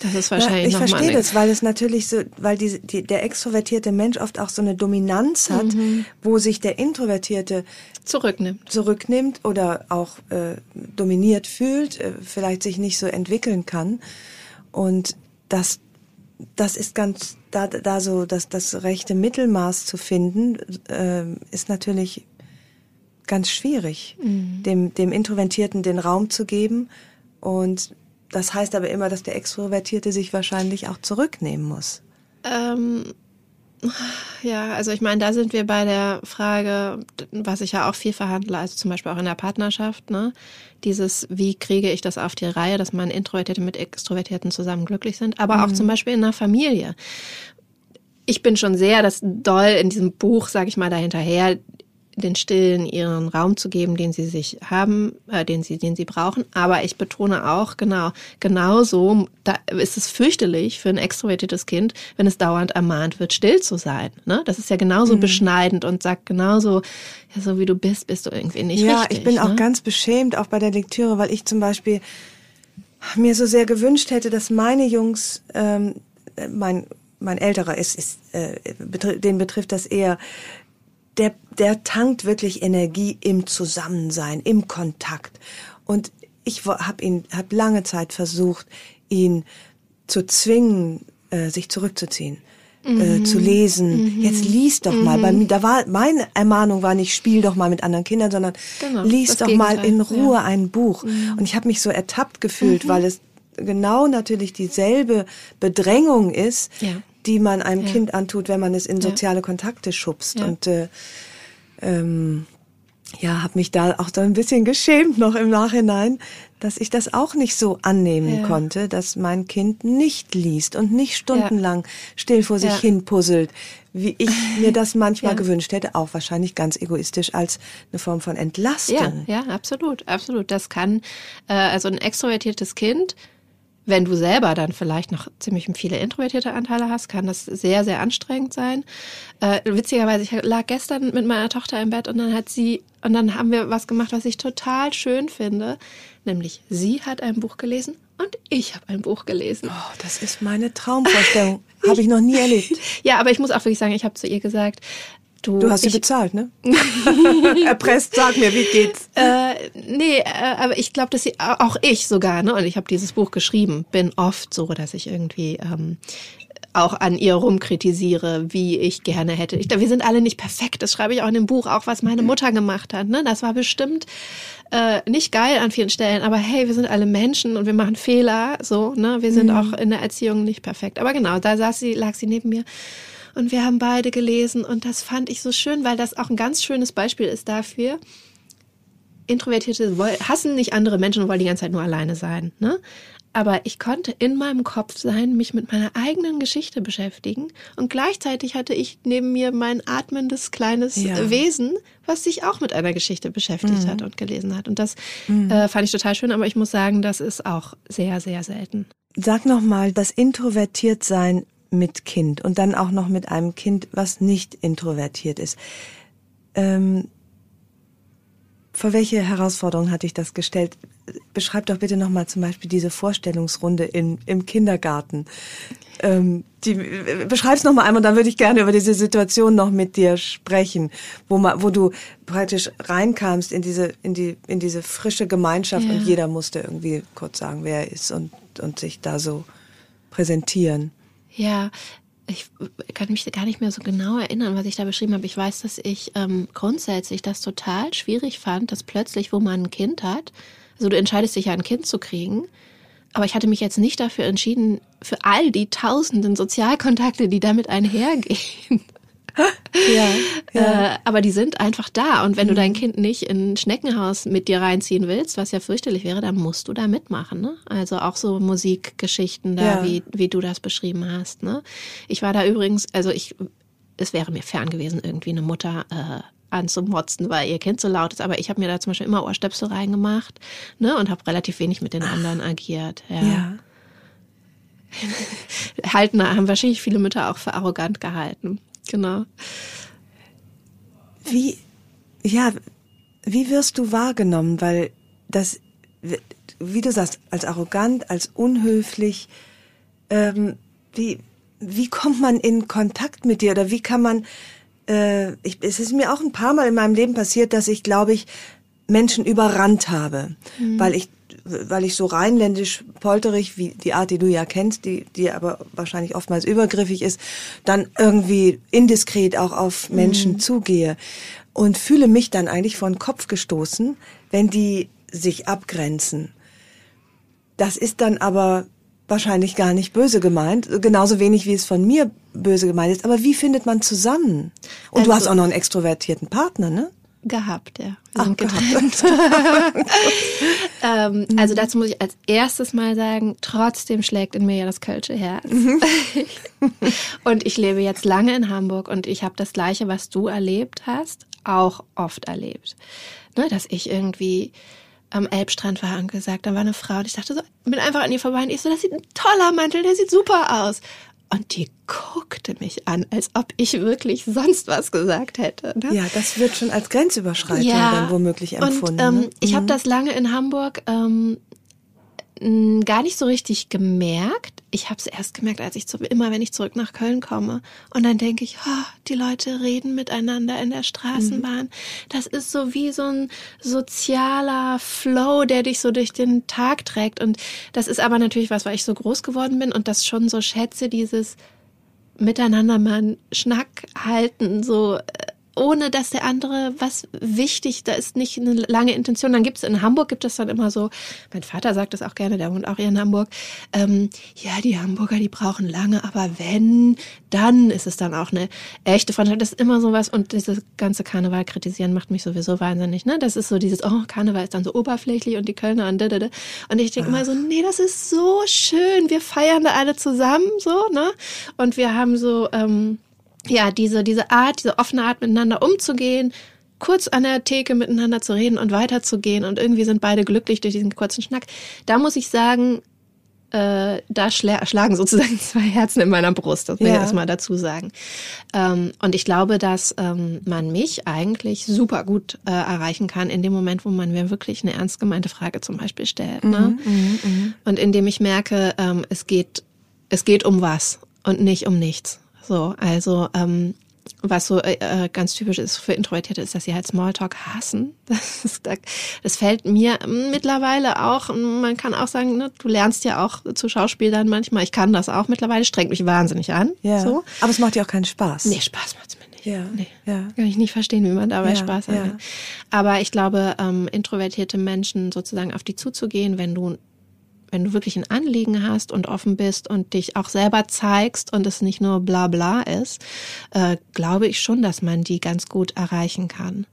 Das ist wahrscheinlich ja, Ich verstehe das, weil es natürlich so, weil die, die, der extrovertierte Mensch oft auch so eine Dominanz hat, mhm. wo sich der introvertierte zurücknimmt, zurücknimmt oder auch äh, dominiert fühlt, äh, vielleicht sich nicht so entwickeln kann. Und das, das ist ganz da, da so, dass das rechte Mittelmaß zu finden, äh, ist natürlich ganz schwierig, mhm. dem, dem Introvertierten den Raum zu geben. Und das heißt aber immer, dass der Extrovertierte sich wahrscheinlich auch zurücknehmen muss. Ähm, ja, also ich meine, da sind wir bei der Frage, was ich ja auch viel verhandle, also zum Beispiel auch in der Partnerschaft, ne? Dieses, wie kriege ich das auf die Reihe, dass man Introvertierte mit Extrovertierten zusammen glücklich sind, aber mhm. auch zum Beispiel in der Familie. Ich bin schon sehr das doll in diesem Buch, sag ich mal, dahinterher, den Stillen ihren Raum zu geben, den sie sich haben, äh, den sie, den sie brauchen. Aber ich betone auch, genau, genauso, da ist es fürchterlich für ein extrovertiertes Kind, wenn es dauernd ermahnt wird, still zu sein. Ne? Das ist ja genauso mhm. beschneidend und sagt genauso, ja, so wie du bist, bist du irgendwie nicht ja, richtig. Ja, ich bin ne? auch ganz beschämt, auch bei der Lektüre, weil ich zum Beispiel mir so sehr gewünscht hätte, dass meine Jungs, ähm, mein mein älterer ist, ist äh, den betrifft das eher, der, der tankt wirklich Energie im Zusammensein, im Kontakt. Und ich habe ihn, habe lange Zeit versucht, ihn zu zwingen, äh, sich zurückzuziehen. Äh, mhm. Zu lesen. Mhm. Jetzt lies doch mhm. mal. Bei mir, da war meine Ermahnung war nicht spiel doch mal mit anderen Kindern, sondern genau, lies doch Gegenteil. mal in Ruhe ja. ein Buch. Mhm. Und ich habe mich so ertappt gefühlt, mhm. weil es genau natürlich dieselbe Bedrängung ist, ja die man einem ja. Kind antut, wenn man es in soziale. Kontakte schubst. Ja. Und äh, ähm, ja, habe mich da auch so ein bisschen geschämt noch im Nachhinein, dass ich das auch nicht so annehmen ja. konnte, dass mein Kind nicht liest und nicht stundenlang ja. still vor sich ja. hin puzzelt, wie ich mir das manchmal gewünscht hätte, auch wahrscheinlich ganz egoistisch als eine Form von Entlastung. Ja, ja, absolut, absolut. Das kann äh, also ein extrovertiertes Kind wenn du selber dann vielleicht noch ziemlich viele introvertierte Anteile hast, kann das sehr, sehr anstrengend sein. Äh, witzigerweise, ich lag gestern mit meiner Tochter im Bett und dann hat sie, und dann haben wir was gemacht, was ich total schön finde. Nämlich, sie hat ein Buch gelesen und ich habe ein Buch gelesen. Oh, das ist meine Traumvorstellung. habe ich noch nie erlebt. Ja, aber ich muss auch wirklich sagen, ich habe zu ihr gesagt, Du, du hast sie bezahlt, ne? Erpresst, sag mir, wie geht's? Äh, nee, äh, aber ich glaube, dass sie, auch ich sogar, ne, und ich habe dieses Buch geschrieben, bin oft so, dass ich irgendwie ähm, auch an ihr rumkritisiere, wie ich gerne hätte. Ich, wir sind alle nicht perfekt, das schreibe ich auch in dem Buch, auch was meine Mutter gemacht hat. Ne? Das war bestimmt äh, nicht geil an vielen Stellen, aber hey, wir sind alle Menschen und wir machen Fehler, so, ne? Wir sind mhm. auch in der Erziehung nicht perfekt. Aber genau, da saß sie, lag sie neben mir und wir haben beide gelesen und das fand ich so schön, weil das auch ein ganz schönes Beispiel ist dafür. Introvertierte hassen nicht andere Menschen und wollen die ganze Zeit nur alleine sein, ne? Aber ich konnte in meinem Kopf sein, mich mit meiner eigenen Geschichte beschäftigen. Und gleichzeitig hatte ich neben mir mein atmendes kleines ja. Wesen, was sich auch mit einer Geschichte beschäftigt mhm. hat und gelesen hat. Und das mhm. äh, fand ich total schön, aber ich muss sagen, das ist auch sehr, sehr selten. Sag nochmal, das Introvertiertsein mit Kind und dann auch noch mit einem Kind, was nicht introvertiert ist. Ähm, vor welche Herausforderung hatte ich das gestellt? Beschreib doch bitte nochmal zum Beispiel diese Vorstellungsrunde in, im Kindergarten. Ähm, die, beschreib's noch mal einmal, dann würde ich gerne über diese Situation noch mit dir sprechen, wo, ma, wo du praktisch reinkamst in diese, in die, in diese frische Gemeinschaft ja. und jeder musste irgendwie kurz sagen, wer er ist und, und sich da so präsentieren. Ja, ich kann mich gar nicht mehr so genau erinnern, was ich da beschrieben habe. Ich weiß, dass ich ähm, grundsätzlich das total schwierig fand, dass plötzlich, wo man ein Kind hat, also du entscheidest dich ja, ein Kind zu kriegen, aber ich hatte mich jetzt nicht dafür entschieden, für all die tausenden Sozialkontakte, die damit einhergehen, ja, ja. Äh, aber die sind einfach da. Und wenn mhm. du dein Kind nicht in ein Schneckenhaus mit dir reinziehen willst, was ja fürchterlich wäre, dann musst du da mitmachen. Ne? Also auch so Musikgeschichten da, ja. wie, wie du das beschrieben hast. Ne? Ich war da übrigens, also ich, es wäre mir fern gewesen, irgendwie eine Mutter äh, anzumotzen, weil ihr Kind so laut ist. Aber ich habe mir da zum Beispiel immer Ohrstöpsel reingemacht ne, und habe relativ wenig mit den anderen agiert. Ja. ja. halten, haben wahrscheinlich viele Mütter auch für arrogant gehalten. Genau. Wie, ja, wie wirst du wahrgenommen? Weil das, wie du sagst, als arrogant, als unhöflich, ähm, wie, wie kommt man in Kontakt mit dir oder wie kann man, äh, ich, es ist mir auch ein paar Mal in meinem Leben passiert, dass ich, glaube ich, Menschen überrannt habe, mhm. weil ich weil ich so rheinländisch polterig, wie die Art, die du ja kennst, die, die aber wahrscheinlich oftmals übergriffig ist, dann irgendwie indiskret auch auf Menschen mhm. zugehe und fühle mich dann eigentlich vor den Kopf gestoßen, wenn die sich abgrenzen. Das ist dann aber wahrscheinlich gar nicht böse gemeint, genauso wenig wie es von mir böse gemeint ist. Aber wie findet man zusammen? Und also, du hast auch noch einen extrovertierten Partner, ne? Gehabt, ja. Wir Ach, sind getrennt. ähm, also dazu muss ich als erstes mal sagen, trotzdem schlägt in mir ja das Kölsche Herz. Mhm. und ich lebe jetzt lange in Hamburg und ich habe das Gleiche, was du erlebt hast, auch oft erlebt. Ne, dass ich irgendwie am Elbstrand war und gesagt, da war eine Frau und ich dachte so, bin einfach an ihr vorbei und ich so, das sieht ein toller Mantel, der sieht super aus. Und die guckte mich an, als ob ich wirklich sonst was gesagt hätte. Ne? Ja, das wird schon als Grenzüberschreitung ja, dann womöglich empfunden. Und, ähm, ne? Ich mhm. habe das lange in Hamburg ähm, gar nicht so richtig gemerkt. Ich habe es erst gemerkt, als ich zu, immer, wenn ich zurück nach Köln komme. Und dann denke ich, oh, die Leute reden miteinander in der Straßenbahn. Mhm. Das ist so wie so ein sozialer Flow, der dich so durch den Tag trägt. Und das ist aber natürlich was, weil ich so groß geworden bin und das schon so schätze, dieses miteinander mal einen Schnack halten, so äh, ohne dass der andere was wichtig, da ist nicht eine lange Intention. Dann gibt es in Hamburg gibt es dann immer so, mein Vater sagt das auch gerne, der wohnt auch hier in Hamburg, ähm, ja, die Hamburger, die brauchen lange, aber wenn, dann ist es dann auch eine echte Freundschaft. Das ist immer so was und dieses ganze Karneval kritisieren macht mich sowieso wahnsinnig, ne? Das ist so dieses, oh, Karneval ist dann so oberflächlich und die Kölner und da, da, da. Und ich denke mal so, nee, das ist so schön, wir feiern da alle zusammen, so, ne? Und wir haben so, ähm, ja, diese, diese Art, diese offene Art miteinander umzugehen, kurz an der Theke miteinander zu reden und weiterzugehen und irgendwie sind beide glücklich durch diesen kurzen Schnack. Da muss ich sagen, äh, da schlagen sozusagen zwei Herzen in meiner Brust, das will ja. ich erstmal dazu sagen. Ähm, und ich glaube, dass ähm, man mich eigentlich super gut äh, erreichen kann in dem Moment, wo man mir wirklich eine ernst gemeinte Frage zum Beispiel stellt. Ne? Mhm, mh, mh. Und indem ich merke, ähm, es geht, es geht um was und nicht um nichts. So, also ähm, was so äh, äh, ganz typisch ist für Introvertierte, ist, dass sie halt Smalltalk hassen. Das, ist, das fällt mir mittlerweile auch, man kann auch sagen, ne, du lernst ja auch zu Schauspielern manchmal. Ich kann das auch mittlerweile, strengt mich wahnsinnig an. Ja. So. Aber es macht dir auch keinen Spaß. Nee, Spaß macht's mir nicht. Ja. Nee. Ja. Kann ich nicht verstehen, wie man dabei Ja, Spaß hat. ja. Aber ich glaube, ähm, introvertierte Menschen sozusagen auf die zuzugehen, wenn du wenn du wirklich ein Anliegen hast und offen bist und dich auch selber zeigst und es nicht nur bla bla ist, äh, glaube ich schon, dass man die ganz gut erreichen kann.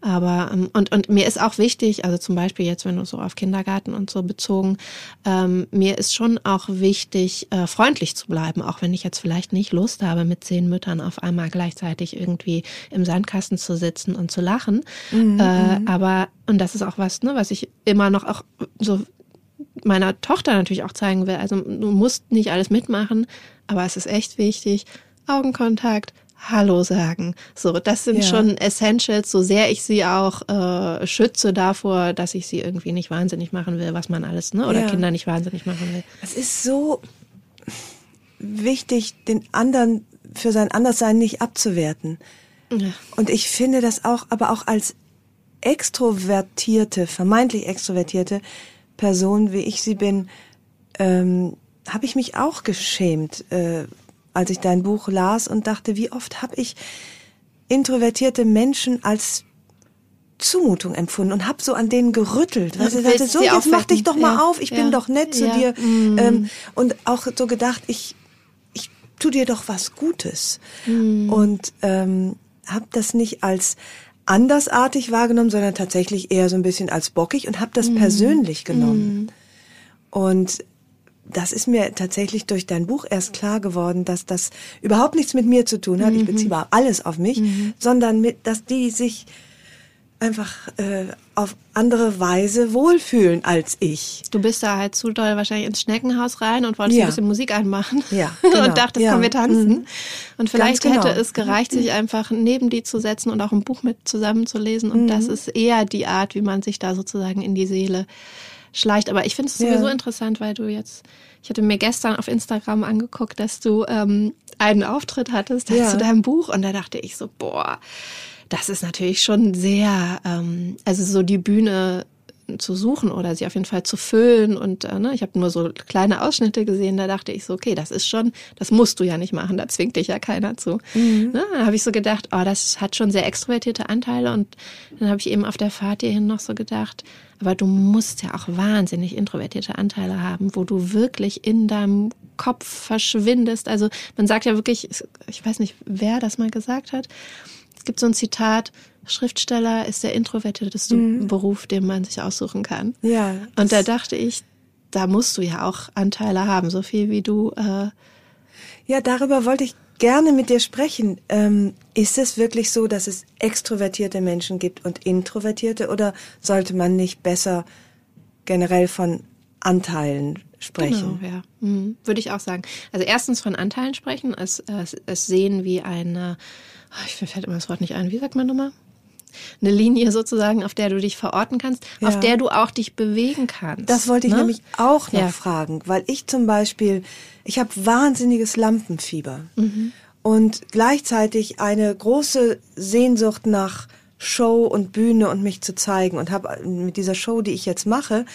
Aber ähm, und und mir ist auch wichtig, also zum Beispiel jetzt, wenn du so auf Kindergarten und so bezogen, ähm, mir ist schon auch wichtig, äh, freundlich zu bleiben, auch wenn ich jetzt vielleicht nicht Lust habe, mit zehn Müttern auf einmal gleichzeitig irgendwie im Sandkasten zu sitzen und zu lachen. äh, aber und das ist auch was, ne, was ich immer noch auch so meiner Tochter natürlich auch zeigen will. Also du musst nicht alles mitmachen, aber es ist echt wichtig. Augenkontakt, Hallo sagen. So, das sind Ja. schon Essentials, so sehr ich sie auch äh, schütze davor, dass ich sie irgendwie nicht wahnsinnig machen will, was man alles, ne? Oder Ja. Kinder nicht wahnsinnig machen will. Es ist so wichtig, den anderen für sein Anderssein nicht abzuwerten. Ja. Und ich finde das auch, aber auch als extrovertierte, vermeintlich extrovertierte Person, wie ich sie bin, ähm, habe ich mich auch geschämt, äh, als ich dein Buch las und dachte, wie oft habe ich introvertierte Menschen als Zumutung empfunden und habe so an denen gerüttelt. Weil sie sagte, so, jetzt mach dich doch mal Ja, auf, ich ja, bin doch nett zu ja, dir. mm. Ähm, und auch so gedacht, ich, ich tu dir doch was Gutes. Mm. Und ähm, habe das nicht als andersartig wahrgenommen, sondern tatsächlich eher so ein bisschen als bockig und habe das persönlich genommen. Und das ist mir tatsächlich durch dein Buch erst klar geworden, dass das überhaupt nichts mit mir zu tun hat. Mhm. Ich beziehe alles auf mich, sondern mit, dass die sich einfach äh, auf andere Weise wohlfühlen als ich. Du bist da halt zu doll wahrscheinlich ins Schneckenhaus rein und wolltest Ja. ein bisschen Musik anmachen. Ja, genau. und dachtest, Ja. komm, wir tanzen. Mhm. Und vielleicht genau. hätte es gereicht, sich einfach neben die zu setzen und auch ein Buch mit zusammenzulesen. Und Mhm. das ist eher die Art, wie man sich da sozusagen in die Seele schleicht. Aber ich finde es Ja. sowieso interessant, weil du jetzt, ich hatte mir gestern auf Instagram angeguckt, dass du ähm, einen Auftritt hattest Ja. zu deinem Buch. Und da dachte ich so, boah, das ist natürlich schon sehr, ähm, also so die Bühne zu suchen oder sie auf jeden Fall zu füllen und äh, ne, ich habe nur so kleine Ausschnitte gesehen, da dachte ich so, okay, das ist schon, das musst du ja nicht machen, da zwingt dich ja keiner zu. Ne, dann habe ich so gedacht, oh, das hat schon sehr extrovertierte Anteile und dann habe ich eben auf der Fahrt hierhin noch so gedacht, aber du musst ja auch wahnsinnig introvertierte Anteile haben, wo du wirklich in deinem Kopf verschwindest. Also man sagt ja wirklich, ich weiß nicht, wer das mal gesagt hat, es gibt so ein Zitat, Schriftsteller ist der introvertierteste Beruf, den man sich aussuchen kann. Ja, Und da dachte ich, da musst du ja auch Anteile haben, so viel wie du. Äh, Ja, darüber wollte ich gerne mit dir sprechen. Ähm, ist es wirklich so, dass es extrovertierte Menschen gibt und introvertierte oder sollte man nicht besser generell von Anteilen sprechen? Genau, ja. Mhm. Würde ich auch sagen. Also erstens von Anteilen sprechen, es, es, es sehen wie eine, oh, ich fällt immer das Wort nicht ein, wie sagt man nochmal? Eine Linie sozusagen, auf der du dich verorten kannst, Ja. auf der du auch dich bewegen kannst. Das wollte ich ne? nämlich auch noch Ja. fragen, weil ich zum Beispiel, ich habe wahnsinniges Lampenfieber Mhm. und gleichzeitig eine große Sehnsucht nach Show und Bühne und mich zu zeigen und habe mit dieser Show, die ich jetzt mache,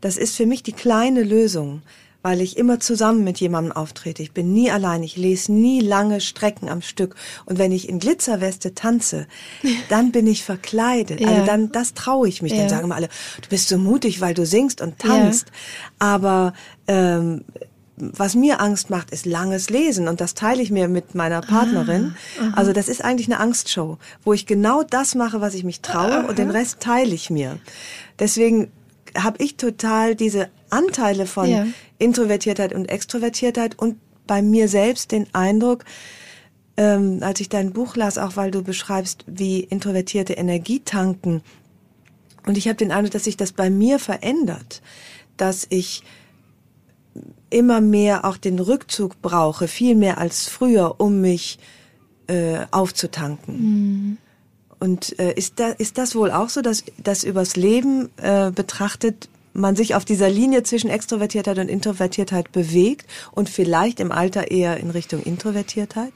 das ist für mich die kleine Lösung, weil ich immer zusammen mit jemandem auftrete. Ich bin nie allein, ich lese nie lange Strecken am Stück und wenn ich in Glitzerweste tanze, dann bin ich verkleidet. Ja. Also dann das traue ich mich. Ja. Dann sagen immer alle, du bist so mutig, weil du singst und tanzt. Aber ähm, was mir Angst macht, ist langes Lesen und das teile ich mir mit meiner Partnerin. also das ist eigentlich eine Angstshow, wo ich genau das mache, was ich mich traue und den Rest teile ich mir. Deswegen habe ich total diese Anteile von Ja. Introvertiertheit und Extrovertiertheit und bei mir selbst den Eindruck, ähm, als ich dein Buch las, auch weil du beschreibst, wie introvertierte Energie tanken. Und ich habe den Eindruck, dass sich das bei mir verändert, dass ich immer mehr auch den Rückzug brauche, viel mehr als früher, um mich äh, aufzutanken. Und äh, ist, da, ist das wohl auch so, dass, dass übers Leben äh, betrachtet man sich auf dieser Linie zwischen Extrovertiertheit und Introvertiertheit bewegt und vielleicht im Alter eher in Richtung Introvertiertheit?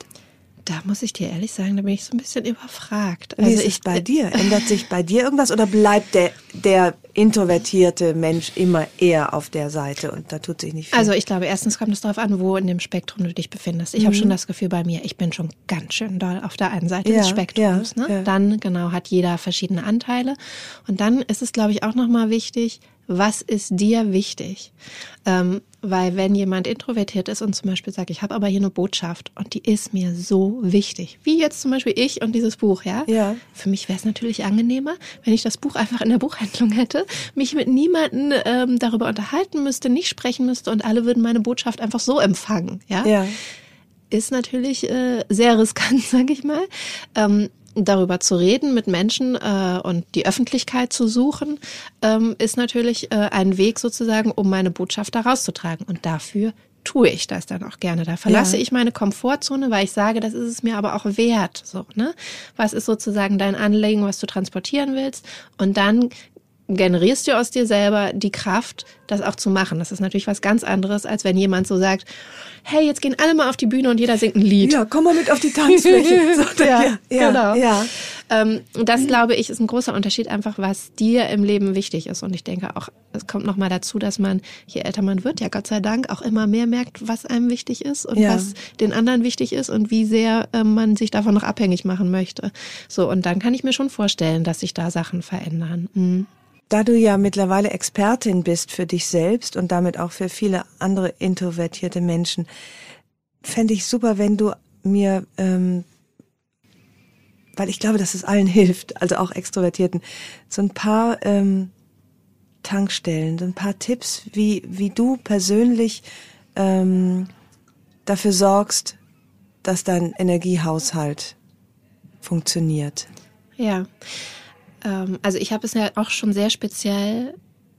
Da muss ich dir ehrlich sagen, da bin ich so ein bisschen überfragt. Wie also ist es bei äh, dir? Ändert sich bei dir irgendwas oder bleibt der, der introvertierte Mensch immer eher auf der Seite und da tut sich nicht viel? Also ich glaube, erstens kommt es darauf an, wo in dem Spektrum du dich befindest. Ich mhm. habe schon das Gefühl bei mir, ich bin schon ganz schön doll auf der einen Seite ja, des Spektrums. Ja, ne? ja. Dann, genau, hat jeder verschiedene Anteile. Und dann ist es, glaube ich, auch nochmal wichtig, was ist dir wichtig? Ähm, weil wenn jemand introvertiert ist und zum Beispiel sagt, ich habe aber hier eine Botschaft und die ist mir so wichtig, wie jetzt zum Beispiel ich und dieses Buch, ja, ja. für mich wäre es natürlich angenehmer, wenn ich das Buch einfach in der Buchhandlung hätte, mich mit niemanden ähm, darüber unterhalten müsste, nicht sprechen müsste und alle würden meine Botschaft einfach so empfangen, ja. ja. Ist natürlich äh, sehr riskant, sage ich mal. Ähm, darüber zu reden mit Menschen äh, und die Öffentlichkeit zu suchen, ähm, ist natürlich äh, ein Weg sozusagen, um meine Botschaft da rauszutragen. Und dafür tue ich das dann auch gerne. Da verlasse ja. ich meine Komfortzone, weil ich sage, das ist es mir aber auch wert. So, ne? Was ist sozusagen dein Anliegen, was du transportieren willst? Und dann generierst du aus dir selber die Kraft, das auch zu machen. Das ist natürlich was ganz anderes, als wenn jemand so sagt, hey, jetzt gehen alle mal auf die Bühne und jeder singt ein Lied. Ja, komm mal mit auf die Tanzfläche. So, ja, ja, genau. Ja. Ähm, das, glaube ich, ist ein großer Unterschied einfach, was dir im Leben wichtig ist. Und ich denke auch, es kommt nochmal dazu, dass man, je älter man wird, ja Gott sei Dank, auch immer mehr merkt, was einem wichtig ist und ja. was den anderen wichtig ist und wie sehr äh, man sich davon noch abhängig machen möchte. So, und dann kann ich mir schon vorstellen, dass sich da Sachen verändern. Mhm. Da du ja mittlerweile Expertin bist für dich selbst und damit auch für viele andere introvertierte Menschen, fände ich super, wenn du mir, ähm, weil ich glaube, dass es allen hilft, also auch Extrovertierten, so ein paar ähm, Tankstellen, so ein paar Tipps, wie, wie du persönlich ähm, dafür sorgst, dass dein Energiehaushalt funktioniert. Ja. Ähm, also ich habe es ja auch schon sehr speziell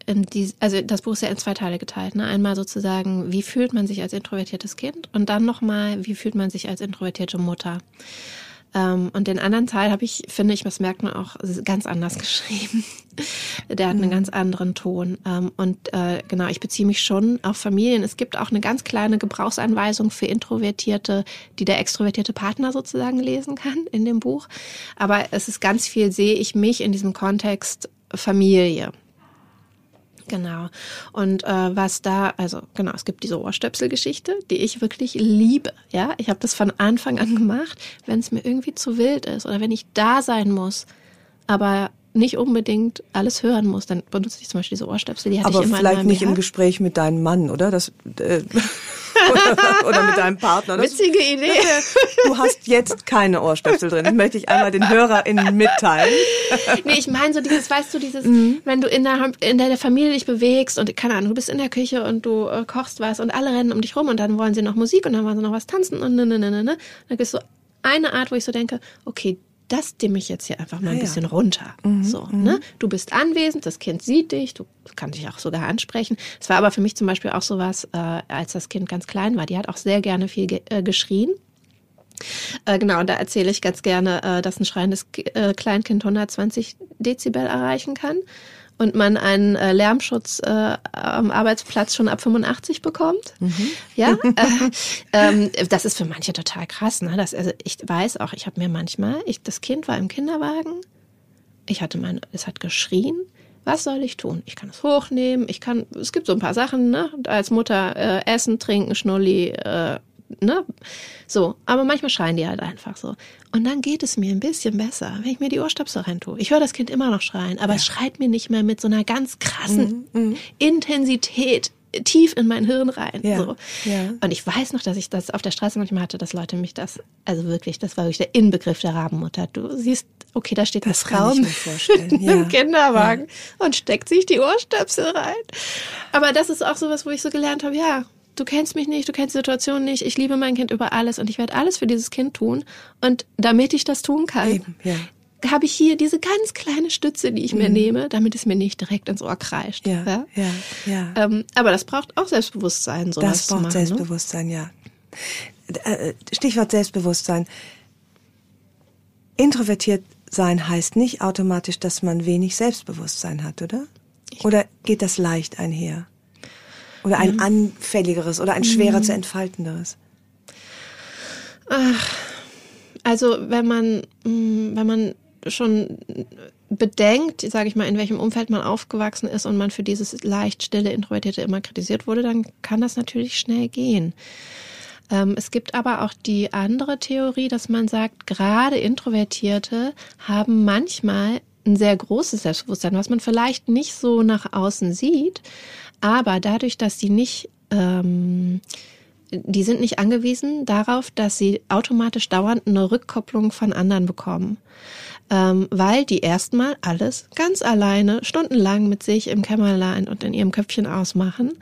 in die, also das Buch ist ja in zwei Teile geteilt. Ne? Einmal sozusagen, wie fühlt man sich als introvertiertes Kind und dann nochmal, wie fühlt man sich als introvertierte Mutter. Ähm, und den anderen Teil habe ich, finde ich, das merkt man auch, ganz anders geschrieben. Der hat einen mhm. ganz anderen Ton. Ähm, und äh, genau, ich beziehe mich schon auf Familien. Es gibt auch eine ganz kleine Gebrauchsanweisung für Introvertierte, die der extrovertierte Partner sozusagen lesen kann in dem Buch. Aber es ist ganz viel, sehe ich mich in diesem Kontext Familie. Genau. Und äh, was da, also genau, es gibt diese Ohrstöpselgeschichte, die ich wirklich liebe. Ja, ich habe das von Anfang an gemacht, wenn es mir irgendwie zu wild ist oder wenn ich da sein muss, aber nicht unbedingt alles hören muss, dann benutze ich zum Beispiel diese Ohrstöpsel, die hatte aber ich immer vielleicht nicht im Gespräch mit deinem Mann, oder? Das äh, oder, oder mit deinem Partner. Das, Witzige Idee. Du hast jetzt keine Ohrstöpsel drin. Das möchte ich einmal den HörerInnen mitteilen. Nee, ich meine so dieses, weißt du, dieses, mhm. wenn du in der, in der Familie dich bewegst und keine Ahnung, du bist in der Küche und du äh, kochst was und alle rennen um dich rum und dann wollen sie noch Musik und dann wollen sie noch was tanzen und ne, ne, ne, ne, ne. Dann gibt es so eine Art, wo ich so denke, okay, das dimme ich jetzt hier einfach mal ein ah, bisschen ja. runter. Mhm, so, mhm. ne? Du bist anwesend, das Kind sieht dich, du kannst dich auch sogar ansprechen. Es war aber für mich zum Beispiel auch sowas, äh, als das Kind ganz klein war. Die hat auch sehr gerne viel ge äh, geschrien. Äh, genau, und da erzähle ich ganz gerne, äh, dass ein schreiendes äh, Kleinkind 120 Dezibel erreichen kann und man einen äh, Lärmschutz äh, am Arbeitsplatz schon ab 85 bekommt. Mhm. Ja, äh, ähm, das ist für manche total krass. Ne? Das, also ich weiß auch, ich habe mir manchmal, ich, das Kind war im Kinderwagen, ich hatte mein, es hat geschrien. Was soll ich tun? Ich kann es hochnehmen, ich kann, es gibt so ein paar Sachen, ne? Als Mutter äh, essen, trinken, Schnulli, äh, ne? So, aber manchmal schreien die halt einfach so. Und dann geht es mir ein bisschen besser, wenn ich mir die Ohrstöpsel rein tue. Ich höre das Kind immer noch schreien, aber ja. es schreit mir nicht mehr mit so einer ganz krassen mhm. mhm. Intensität tief in mein Hirn rein. Ja, so. ja. Und ich weiß noch, dass ich das auf der Straße manchmal hatte, dass Leute mich das, also wirklich, das war wirklich der Inbegriff der Rabenmutter. Du siehst, okay, da steht das eine Frau ja. im Kinderwagen und steckt sich die Ohrstöpsel rein. Aber das ist auch sowas, wo ich so gelernt habe, ja, du kennst mich nicht, du kennst die Situation nicht, ich liebe mein Kind über alles und ich werde alles für dieses Kind tun. Und damit ich das tun kann, Eben, ja. habe ich hier diese ganz kleine Stütze, die ich mhm. mir nehme, damit es mir nicht direkt ins Ohr kreischt. Ja, ja, ja. ja. Ähm, aber das braucht auch Selbstbewusstsein. Sowas das braucht machen, ne? Selbstbewusstsein, ne? ja. Äh, Stichwort Selbstbewusstsein. Introvertiert sein heißt nicht automatisch, dass man wenig Selbstbewusstsein hat, oder? Oder geht das leicht einher? Oder ein mhm. anfälligeres oder ein schwerer mhm. zu entfaltenderes? Ach, Also wenn man, mm, wenn man schon bedenkt, sage ich mal, in welchem Umfeld man aufgewachsen ist und man für dieses leicht stille Introvertierte immer kritisiert wurde, dann kann das natürlich schnell gehen. Ähm, es gibt aber auch die andere Theorie, dass man sagt, gerade Introvertierte haben manchmal ein sehr großes Selbstbewusstsein, was man vielleicht nicht so nach außen sieht, aber dadurch, dass sie nicht ähm, die sind nicht angewiesen darauf, dass sie automatisch dauernd eine Rückkopplung von anderen bekommen ähm, weil die erstmal alles ganz alleine stundenlang mit sich im Kämmerlein und in ihrem Köpfchen ausmachen.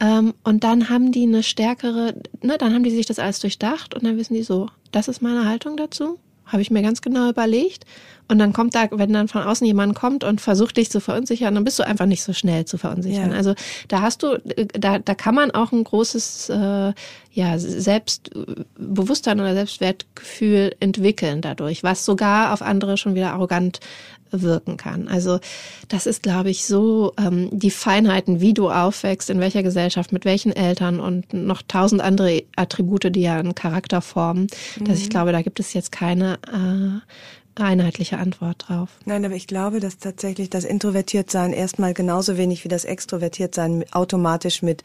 Ähm, und dann haben die eine stärkere, ne, dann haben die sich das alles durchdacht und dann wissen die so, das ist meine Haltung dazu, habe ich mir ganz genau überlegt. Und dann kommt da, wenn dann von außen jemand kommt und versucht dich zu verunsichern, dann bist du einfach nicht so schnell zu verunsichern. Ja. Also da hast du, da, da kann man auch ein großes äh, ja, Selbstbewusstsein oder Selbstwertgefühl entwickeln dadurch, was sogar auf andere schon wieder arrogant wirken kann. Also das ist, glaube ich, so ähm, die Feinheiten, wie du aufwächst, in welcher Gesellschaft, mit welchen Eltern und noch tausend andere Attribute, die ja einen Charakter formen, mhm. dass ich mhm. glaube, da gibt es jetzt keine äh, einheitliche Antwort drauf. Nein, aber ich glaube, dass tatsächlich das Introvertiertsein erstmal genauso wenig wie das Extrovertiertsein automatisch mit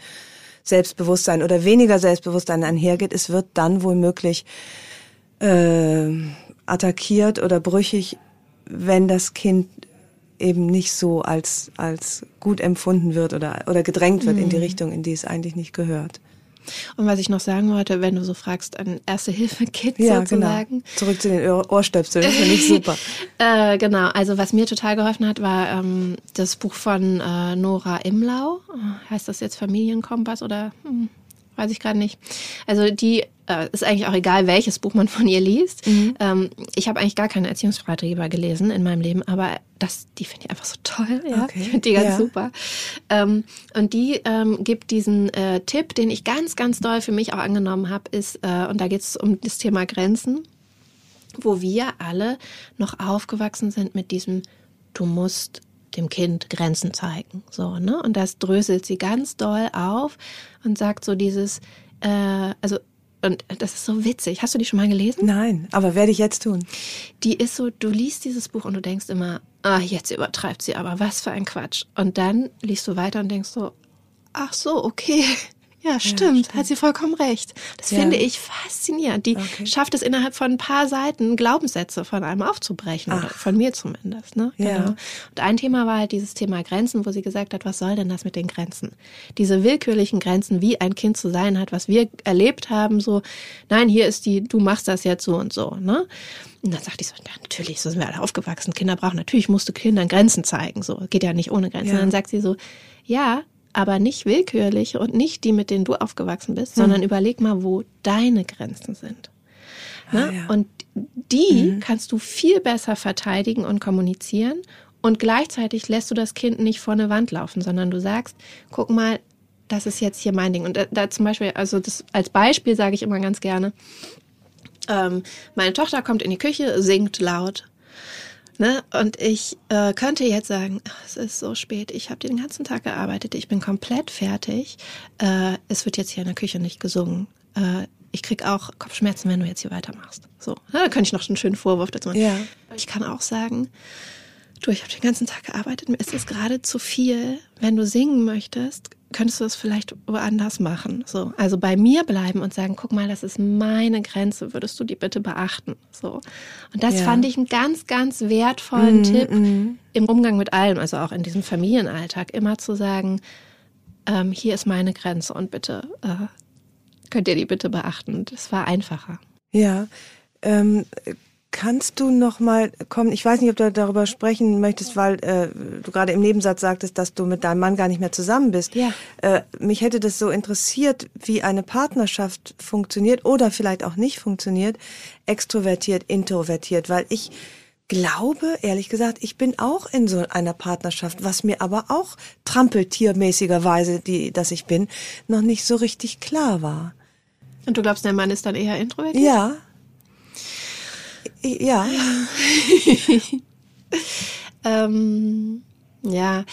Selbstbewusstsein oder weniger Selbstbewusstsein einhergeht. Es wird dann womöglich äh, attackiert oder brüchig, wenn das Kind eben nicht so als, als gut empfunden wird oder, oder gedrängt wird mhm. in die mhm. Richtung, in die es eigentlich nicht gehört. Und was ich noch sagen wollte, wenn du so fragst, ein Erste-Hilfe-Kit ja, sozusagen. Genau. Zurück zu den Ohrstöpseln, das finde ich super. äh, genau, also was mir total geholfen hat, war ähm, das Buch von äh, Nora Imlau. Heißt das jetzt Familienkompass oder hm, weiß ich gerade nicht. Also die äh, ist eigentlich auch egal, welches Buch man von ihr liest. Mhm. Ähm, ich habe eigentlich gar keine Erziehungsratgeber gelesen in meinem Leben, aber das, die finde ich einfach so toll. Ja? Okay. Ich finde die ganz ja. super. Ähm, und die ähm, gibt diesen äh, Tipp, den ich ganz, ganz doll für mich auch angenommen habe, ist, äh, und da geht es um das Thema Grenzen, wo wir alle noch aufgewachsen sind mit diesem, du musst dem Kind Grenzen zeigen. So, ne? Und das dröselt sie ganz doll auf und sagt so dieses, äh, also und das ist so witzig. Hast du die schon mal gelesen? Nein, aber werde ich jetzt tun. Die ist so, du liest dieses Buch und du denkst immer, ah, jetzt übertreibt sie aber, was für ein Quatsch. Und dann liest du weiter und denkst so, ach so, okay. Ja, stimmt, ja, stimmt. hat sie vollkommen recht. Das ja. finde ich faszinierend. Die okay. schafft es innerhalb von ein paar Seiten, Glaubenssätze von einem aufzubrechen, Ach. oder von mir zumindest. Ne? Ja. Genau. Und ein Thema war halt dieses Thema Grenzen, wo sie gesagt hat, was soll denn das mit den Grenzen? Diese willkürlichen Grenzen, wie ein Kind zu sein hat, was wir erlebt haben, so, nein, hier ist die, du machst das jetzt so und so. Ne? Und dann sagte ich so, ja, natürlich, so sind wir alle aufgewachsen. Kinder brauchen, natürlich musst du Kindern Grenzen zeigen. So, geht ja nicht ohne Grenzen. Ja. Und dann sagt sie so, ja, aber nicht willkürlich und nicht die, mit denen du aufgewachsen bist, hm. sondern überleg mal, wo deine Grenzen sind. Ne? Ah, ja. Und die mhm. kannst du viel besser verteidigen und kommunizieren und gleichzeitig lässt du das Kind nicht vor eine Wand laufen, sondern du sagst, guck mal, das ist jetzt hier mein Ding. Und da, da zum Beispiel, also das als Beispiel sage ich immer ganz gerne, ähm, meine Tochter kommt in die Küche, singt laut Ne? Und ich äh, könnte jetzt sagen, ach, es ist so spät, ich habe den ganzen Tag gearbeitet, ich bin komplett fertig. Äh, es wird jetzt hier in der Küche nicht gesungen. Äh, ich krieg auch Kopfschmerzen, wenn du jetzt hier weitermachst. So, ja, da könnte ich noch einen schönen Vorwurf dazu machen. Ja. Ich kann auch sagen, du, ich habe den ganzen Tag gearbeitet, mir ist es gerade zu viel. Wenn du singen möchtest, könntest du es vielleicht woanders machen. So, also bei mir bleiben und sagen, guck mal, das ist meine Grenze, würdest du die bitte beachten? So. Und das ja. fand ich einen ganz, ganz wertvollen mm, Tipp mm. im Umgang mit allem, also auch in diesem Familienalltag, immer zu sagen, ähm, hier ist meine Grenze und bitte äh, könnt ihr die bitte beachten. Das war einfacher. Ja. Ähm, Kannst du noch mal kommen? Ich weiß nicht, ob du darüber sprechen möchtest, weil äh, du gerade im Nebensatz sagtest, dass du mit deinem Mann gar nicht mehr zusammen bist. Ja. Äh, mich hätte das so interessiert, wie eine Partnerschaft funktioniert oder vielleicht auch nicht funktioniert, extrovertiert, introvertiert, weil ich glaube, ehrlich gesagt, ich bin auch in so einer Partnerschaft, was mir aber auch trampeltiermäßigerweise, die, dass ich bin, noch nicht so richtig klar war. Und du glaubst, der Mann ist dann eher introvertiert? Ja, ja. ähm, ja,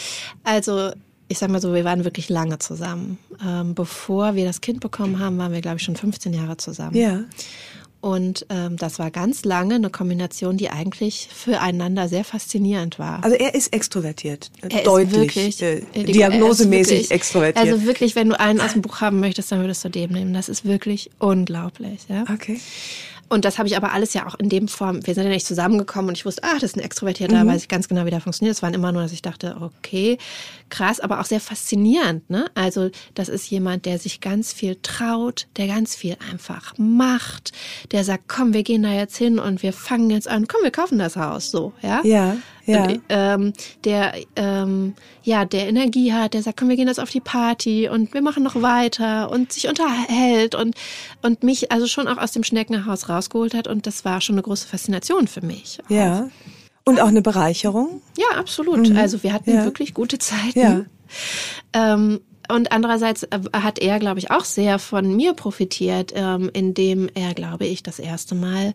also ich sag mal so, wir waren wirklich lange zusammen. Ähm, bevor wir das Kind bekommen haben, waren wir, glaube ich, schon 15 Jahre zusammen. Ja. und ähm, das war ganz lange eine Kombination, die eigentlich füreinander sehr faszinierend war. Also er ist extrovertiert, er deutlich, ist wirklich, äh, diagnosemäßig wirklich, extrovertiert. Also wirklich, wenn du einen aus dem Buch haben möchtest, dann würdest du den nehmen. Das ist wirklich unglaublich. Ja? Okay. Und das habe ich aber alles ja auch in dem Form, wir sind ja nicht zusammengekommen und ich wusste, ah, das ist ein Extrovertierter, mhm. weiß ich ganz genau, wie der funktioniert. Es waren immer nur, dass ich dachte, okay, krass, aber auch sehr faszinierend. Ne? Also das ist jemand, der sich ganz viel traut, der ganz viel einfach macht, der sagt, komm, wir gehen da jetzt hin und wir fangen jetzt an, komm, wir kaufen das Haus, so, ja. Ja. Ja. Und, ähm, der ähm, ja der Energie hat, der sagt, komm, wir gehen jetzt auf die Party und wir machen noch weiter und sich unterhält und und mich also schon auch aus dem Schneckenhaus rausgeholt hat und das war schon eine große Faszination für mich. Auch. Ja. Und auch eine Bereicherung? Ja, absolut. Mhm. Also wir hatten ja. wirklich gute Zeiten. Ja. Ähm, und andererseits äh, hat er, glaube ich, auch sehr von mir profitiert, ähm, indem er, glaube ich, das erste Mal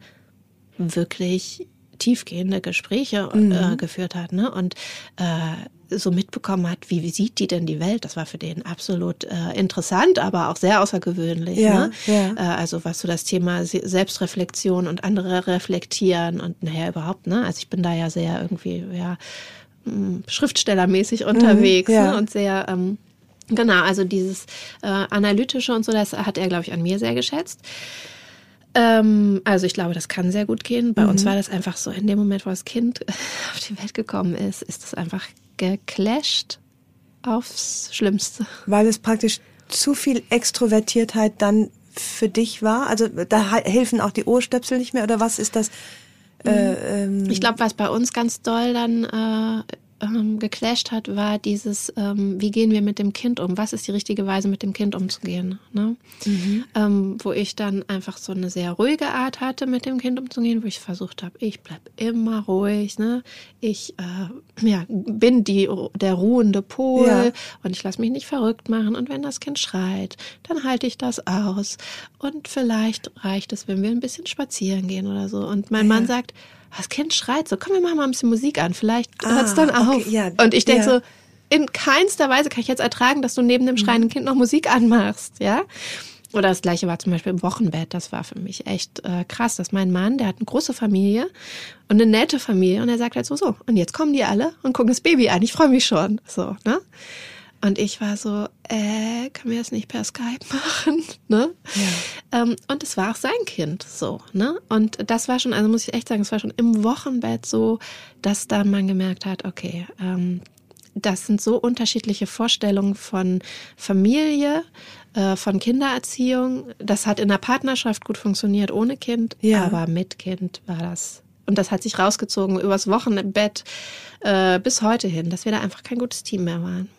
wirklich tiefgehende Gespräche mhm. äh, geführt hat ne? und äh, so mitbekommen hat, wie, wie sieht die denn die Welt? Das war für den absolut äh, interessant, aber auch sehr außergewöhnlich. Ja, ne? ja. Äh, also was so das Thema Selbstreflexion und andere reflektieren und naja überhaupt, ne? Also ich bin da ja sehr irgendwie, ja, hm, schriftstellermäßig mhm, unterwegs mhm, ja. ne? und sehr ähm, Genau, also dieses äh, analytische und so, das hat er, glaube ich, an mir sehr geschätzt. Ähm, also ich glaube, das kann sehr gut gehen. Bei mhm. uns war das einfach so, in dem Moment, wo das Kind auf die Welt gekommen ist, ist das einfach geclasht aufs Schlimmste. Weil es praktisch zu viel Extrovertiertheit dann für dich war? Also da helfen auch die Ohrstöpsel nicht mehr oder was ist das? Äh, mhm. ähm ich glaube, was bei uns ganz doll dann äh, ähm, geclasht hat, war dieses, ähm, wie gehen wir mit dem Kind um? Was ist die richtige Weise, mit dem Kind umzugehen? Ne? Mhm. Ähm, wo ich dann einfach so eine sehr ruhige Art hatte, mit dem Kind umzugehen, wo ich versucht habe, ich bleib immer ruhig, ne? Ich äh, ja, bin die, der ruhende Pol ja. und ich lasse mich nicht verrückt machen. Und wenn das Kind schreit, dann halte ich das aus. Und vielleicht reicht es, wenn wir ein bisschen spazieren gehen oder so. Und mein ja. Mann sagt, das Kind schreit so, komm, wir machen mal ein bisschen Musik an, vielleicht ah, hört es dann auf. Okay, ja, und ich denke ja. so, in keinster Weise kann ich jetzt ertragen, dass du neben dem schreienden Kind noch Musik anmachst, ja. Oder das gleiche war zum Beispiel im Wochenbett. Das war für mich echt äh, krass, dass mein Mann, der hat eine große Familie und eine nette Familie und er sagt halt so, so, und jetzt kommen die alle und gucken das Baby an. Ich freue mich schon. So, ne? Und ich war so, äh, können wir das nicht per Skype machen? Ne? Ja. Ähm, und es war auch sein Kind so, ne? Und das war schon, also muss ich echt sagen, es war schon im Wochenbett so, dass dann man gemerkt hat, okay, ähm, das sind so unterschiedliche Vorstellungen von Familie, äh, von Kindererziehung. Das hat in der Partnerschaft gut funktioniert ohne Kind, ja. aber mit Kind war das und das hat sich rausgezogen übers Wochenbett äh, bis heute hin, dass wir da einfach kein gutes Team mehr waren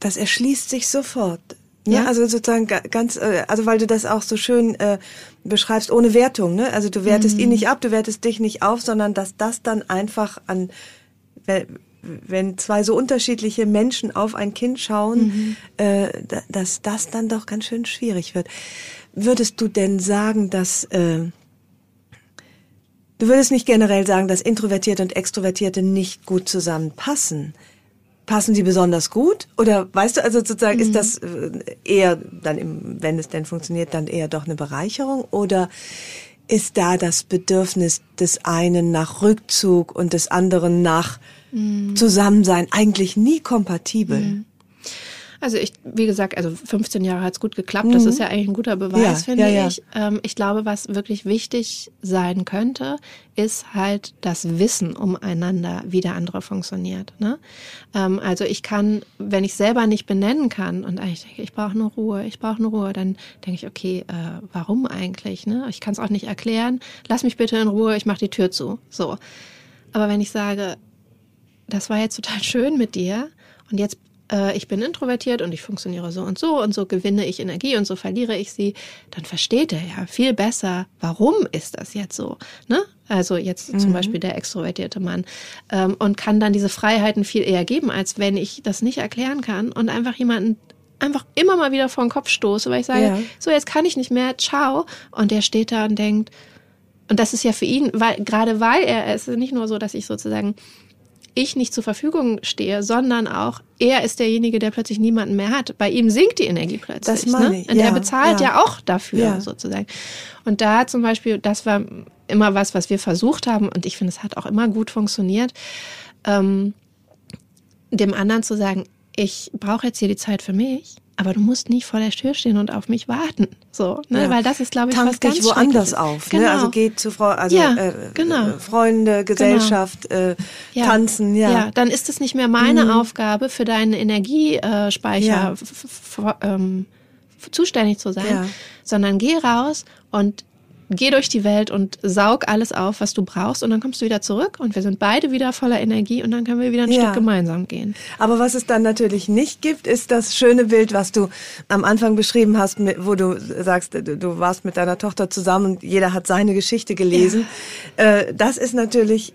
das erschließt sich sofort. Ne? Ja, also sozusagen ganz, äh, also weil du das auch so schön äh, beschreibst, ohne Wertung, ne? Also du wertest mhm. ihn nicht ab, du wertest dich nicht auf, sondern dass das dann einfach an, wenn zwei so unterschiedliche Menschen auf ein Kind schauen, mhm. äh, dass das dann doch ganz schön schwierig wird. Würdest du denn sagen, dass äh, du würdest nicht generell sagen, dass Introvertierte und Extrovertierte nicht gut zusammenpassen? Passen sie besonders gut? Oder weißt du, also sozusagen, mhm. ist das äh, eher dann, im, wenn es denn funktioniert, dann eher doch eine Bereicherung? Oder ist da das Bedürfnis des einen nach Rückzug und des anderen nach mhm. Zusammensein eigentlich nie kompatibel? Mhm. Also ich, wie gesagt, also 15 Jahre hat's gut geklappt. Das mhm. ist ja eigentlich ein guter Beweis, ja, finde ja, ja. ich. Ähm, ich glaube, was wirklich wichtig sein könnte, ist halt das Wissen umeinander, wie der andere funktioniert. Ne? Ähm, also ich kann, wenn ich selber nicht benennen kann und eigentlich denke, ich brauche nur Ruhe, ich brauche nur Ruhe, dann denke ich, okay, äh, warum eigentlich? Ne? Ich kann es auch nicht erklären. Lass mich bitte in Ruhe, ich mache die Tür zu. So. Aber wenn ich sage, das war jetzt total schön mit dir und jetzt äh, ich bin introvertiert und ich funktioniere so und so und so gewinne ich Energie und so verliere ich sie, dann versteht er ja viel besser, warum ist das jetzt so. Ne? Also jetzt mhm. zum Beispiel der extrovertierte Mann ähm, und kann dann diese Freiheiten viel eher geben, als wenn ich das nicht erklären kann und einfach jemanden einfach immer mal wieder vor den Kopf stoße, weil ich sage, ja. so jetzt kann ich nicht mehr, ciao. Und der steht da und denkt, und das ist ja für ihn, weil gerade weil er, es ist nicht nur so, dass ich sozusagen ich nicht zur Verfügung stehe, sondern auch er ist derjenige, der plötzlich niemanden mehr hat. Bei ihm sinkt die Energie plötzlich. Das meine ne? ich. Und ja, er bezahlt ja. ja auch dafür ja. sozusagen. Und da zum Beispiel, das war immer was, was wir versucht haben und ich finde, es hat auch immer gut funktioniert, ähm, dem anderen zu sagen, ich brauche jetzt hier die Zeit für mich aber du musst nicht vor der Tür stehen und auf mich warten. So, ne? Ja. Weil das ist, glaube ich, Tank was ganz dich woanders auf. Ne? Genau. Ne? Also geht zu Frau, also ja, äh, genau. Freunde, Gesellschaft, genau. äh, ja. tanzen, ja. Ja, dann ist es nicht mehr meine mhm. Aufgabe, für deinen Energiespeicher ähm, zuständig zu sein, sondern geh raus und geh durch die Welt und saug alles auf, was du brauchst und dann kommst du wieder zurück und wir sind beide wieder voller Energie und dann können wir wieder ein ja. Stück gemeinsam gehen. Aber was es dann natürlich nicht gibt, ist das schöne Bild, was du am Anfang beschrieben hast, wo du sagst, du warst mit deiner Tochter zusammen und jeder hat seine Geschichte gelesen. Ja. Äh, das ist natürlich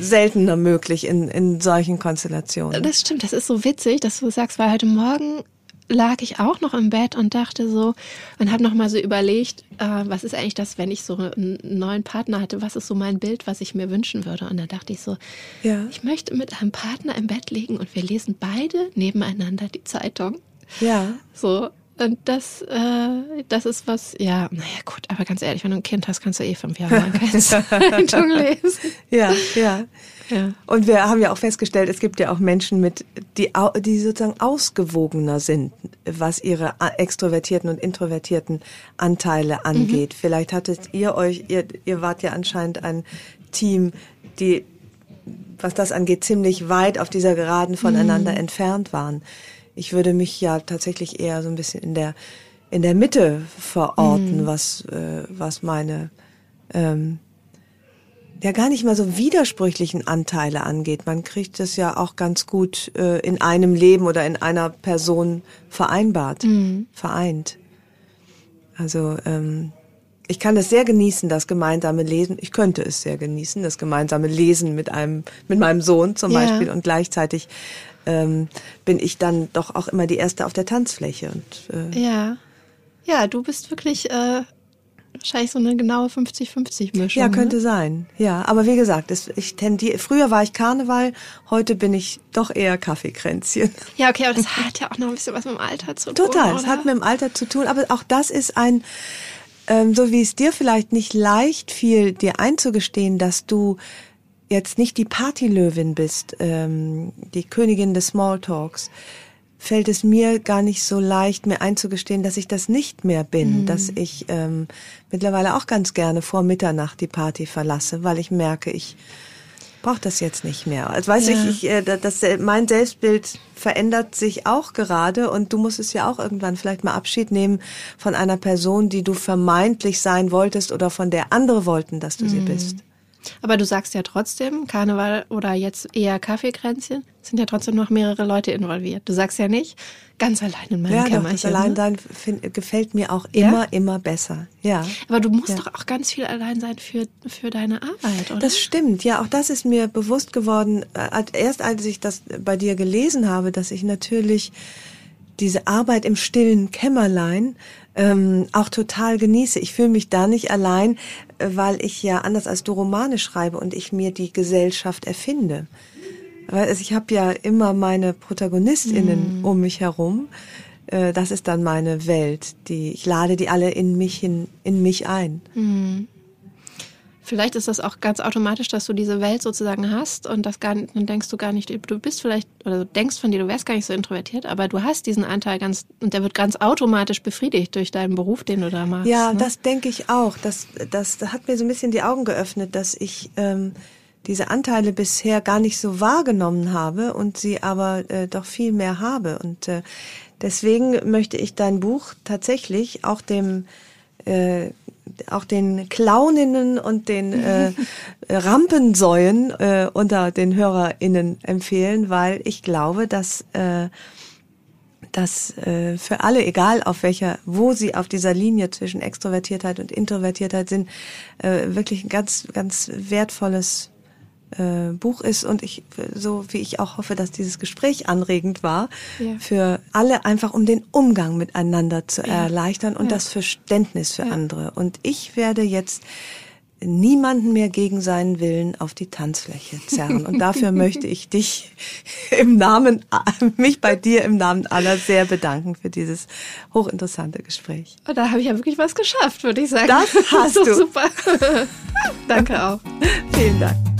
seltener möglich in, in solchen Konstellationen. Das stimmt, das ist so witzig, dass du sagst, weil heute Morgen lag ich auch noch im Bett und dachte so und habe noch mal so überlegt, äh, was ist eigentlich das, wenn ich so einen neuen Partner hatte, was ist so mein Bild, was ich mir wünschen würde? Und da dachte ich so, ja. ich möchte mit einem Partner im Bett liegen und wir lesen beide nebeneinander die Zeitung. Ja. So und das, äh, das ist was, ja, naja, gut, aber ganz ehrlich, wenn du ein Kind hast, kannst du eh fünf Jahre lang keine Zeitung lesen. Ja, ja. Ja. Und wir haben ja auch festgestellt, es gibt ja auch Menschen mit, die, die sozusagen ausgewogener sind, was ihre extrovertierten und introvertierten Anteile angeht. Mhm. Vielleicht hattet ihr euch, ihr, ihr wart ja anscheinend ein Team, die, was das angeht, ziemlich weit auf dieser Geraden voneinander mhm. entfernt waren. Ich würde mich ja tatsächlich eher so ein bisschen in der, in der Mitte verorten, mhm. was, äh, was meine, ähm, ja gar nicht mal so widersprüchlichen Anteile angeht. Man kriegt das ja auch ganz gut äh, in einem Leben oder in einer Person vereinbart, mhm. vereint. Also ähm, ich kann es sehr genießen, das gemeinsame Lesen. Ich könnte es sehr genießen, das gemeinsame Lesen mit einem, mit meinem Sohn zum ja. Beispiel. Und gleichzeitig ähm, bin ich dann doch auch immer die erste auf der Tanzfläche. Und, äh, ja, ja, du bist wirklich äh, wahrscheinlich so eine genaue 50-50-Mischung. Ja, könnte ne? sein. Ja, aber wie gesagt, es, ich tendiere, früher war ich Karneval, heute bin ich doch eher Kaffeekränzchen. Ja, okay, aber das hat ja auch noch ein bisschen was mit dem Alter zu tun. Total, es hat mit dem Alter zu tun, aber auch das ist ein, ähm, so wie es dir vielleicht nicht leicht fiel, dir einzugestehen, dass du jetzt nicht die Partylöwin bist, ähm, die Königin des Smalltalks, fällt es mir gar nicht so leicht, mir einzugestehen, dass ich das nicht mehr bin, mhm. dass ich ähm, mittlerweile auch ganz gerne vor Mitternacht die Party verlasse, weil ich merke, ich brauche das jetzt nicht mehr. Also weiß ja. ich, ich äh, das, mein Selbstbild verändert sich auch gerade und du musst es ja auch irgendwann vielleicht mal Abschied nehmen von einer Person, die du vermeintlich sein wolltest oder von der andere wollten, dass du mhm. sie bist. Aber du sagst ja trotzdem, Karneval oder jetzt eher Kaffeekränzchen, sind ja trotzdem noch mehrere Leute involviert. Du sagst ja nicht, ganz allein in meinem ja, Kämmerchen. Ja, allein ne? gefällt mir auch immer, ja? immer besser. Ja. Aber du musst ja. doch auch ganz viel allein sein für, für deine Arbeit, oder? Das stimmt, ja. Auch das ist mir bewusst geworden, äh, erst als ich das bei dir gelesen habe, dass ich natürlich diese Arbeit im stillen Kämmerlein ähm, auch total genieße. Ich fühle mich da nicht allein, weil ich ja anders als du Romane schreibe und ich mir die Gesellschaft erfinde. Also ich habe ja immer meine Protagonistinnen mm. um mich herum. Äh, das ist dann meine Welt. Die ich lade die alle in mich hin, in mich ein. Mm. Vielleicht ist das auch ganz automatisch, dass du diese Welt sozusagen hast und das gar nicht, dann denkst du gar nicht, du bist vielleicht, oder du denkst von dir, du wärst gar nicht so introvertiert, aber du hast diesen Anteil ganz, und der wird ganz automatisch befriedigt durch deinen Beruf, den du da machst. Ja, ne? das denke ich auch. Das, das, das hat mir so ein bisschen die Augen geöffnet, dass ich ähm, diese Anteile bisher gar nicht so wahrgenommen habe und sie aber äh, doch viel mehr habe. Und äh, deswegen möchte ich dein Buch tatsächlich auch dem äh, auch den Clowninnen und den äh, Rampensäuen äh, unter den HörerInnen empfehlen, weil ich glaube, dass äh, dass äh, für alle, egal auf welcher, wo sie auf dieser Linie zwischen Extrovertiertheit und Introvertiertheit sind, äh, wirklich ein ganz, ganz wertvolles äh, Buch ist und ich, so wie ich auch hoffe, dass dieses Gespräch anregend war, ja. für alle einfach um den Umgang miteinander zu ja. erleichtern und ja. das Verständnis für andere. Und ich werde jetzt niemanden mehr gegen seinen Willen auf die Tanzfläche zerren. Und dafür möchte ich dich im Namen, mich bei dir im Namen aller sehr bedanken für dieses hochinteressante Gespräch. Oh, da habe ich ja wirklich was geschafft, würde ich sagen. Das hast du. Super. Danke auch. Vielen Dank.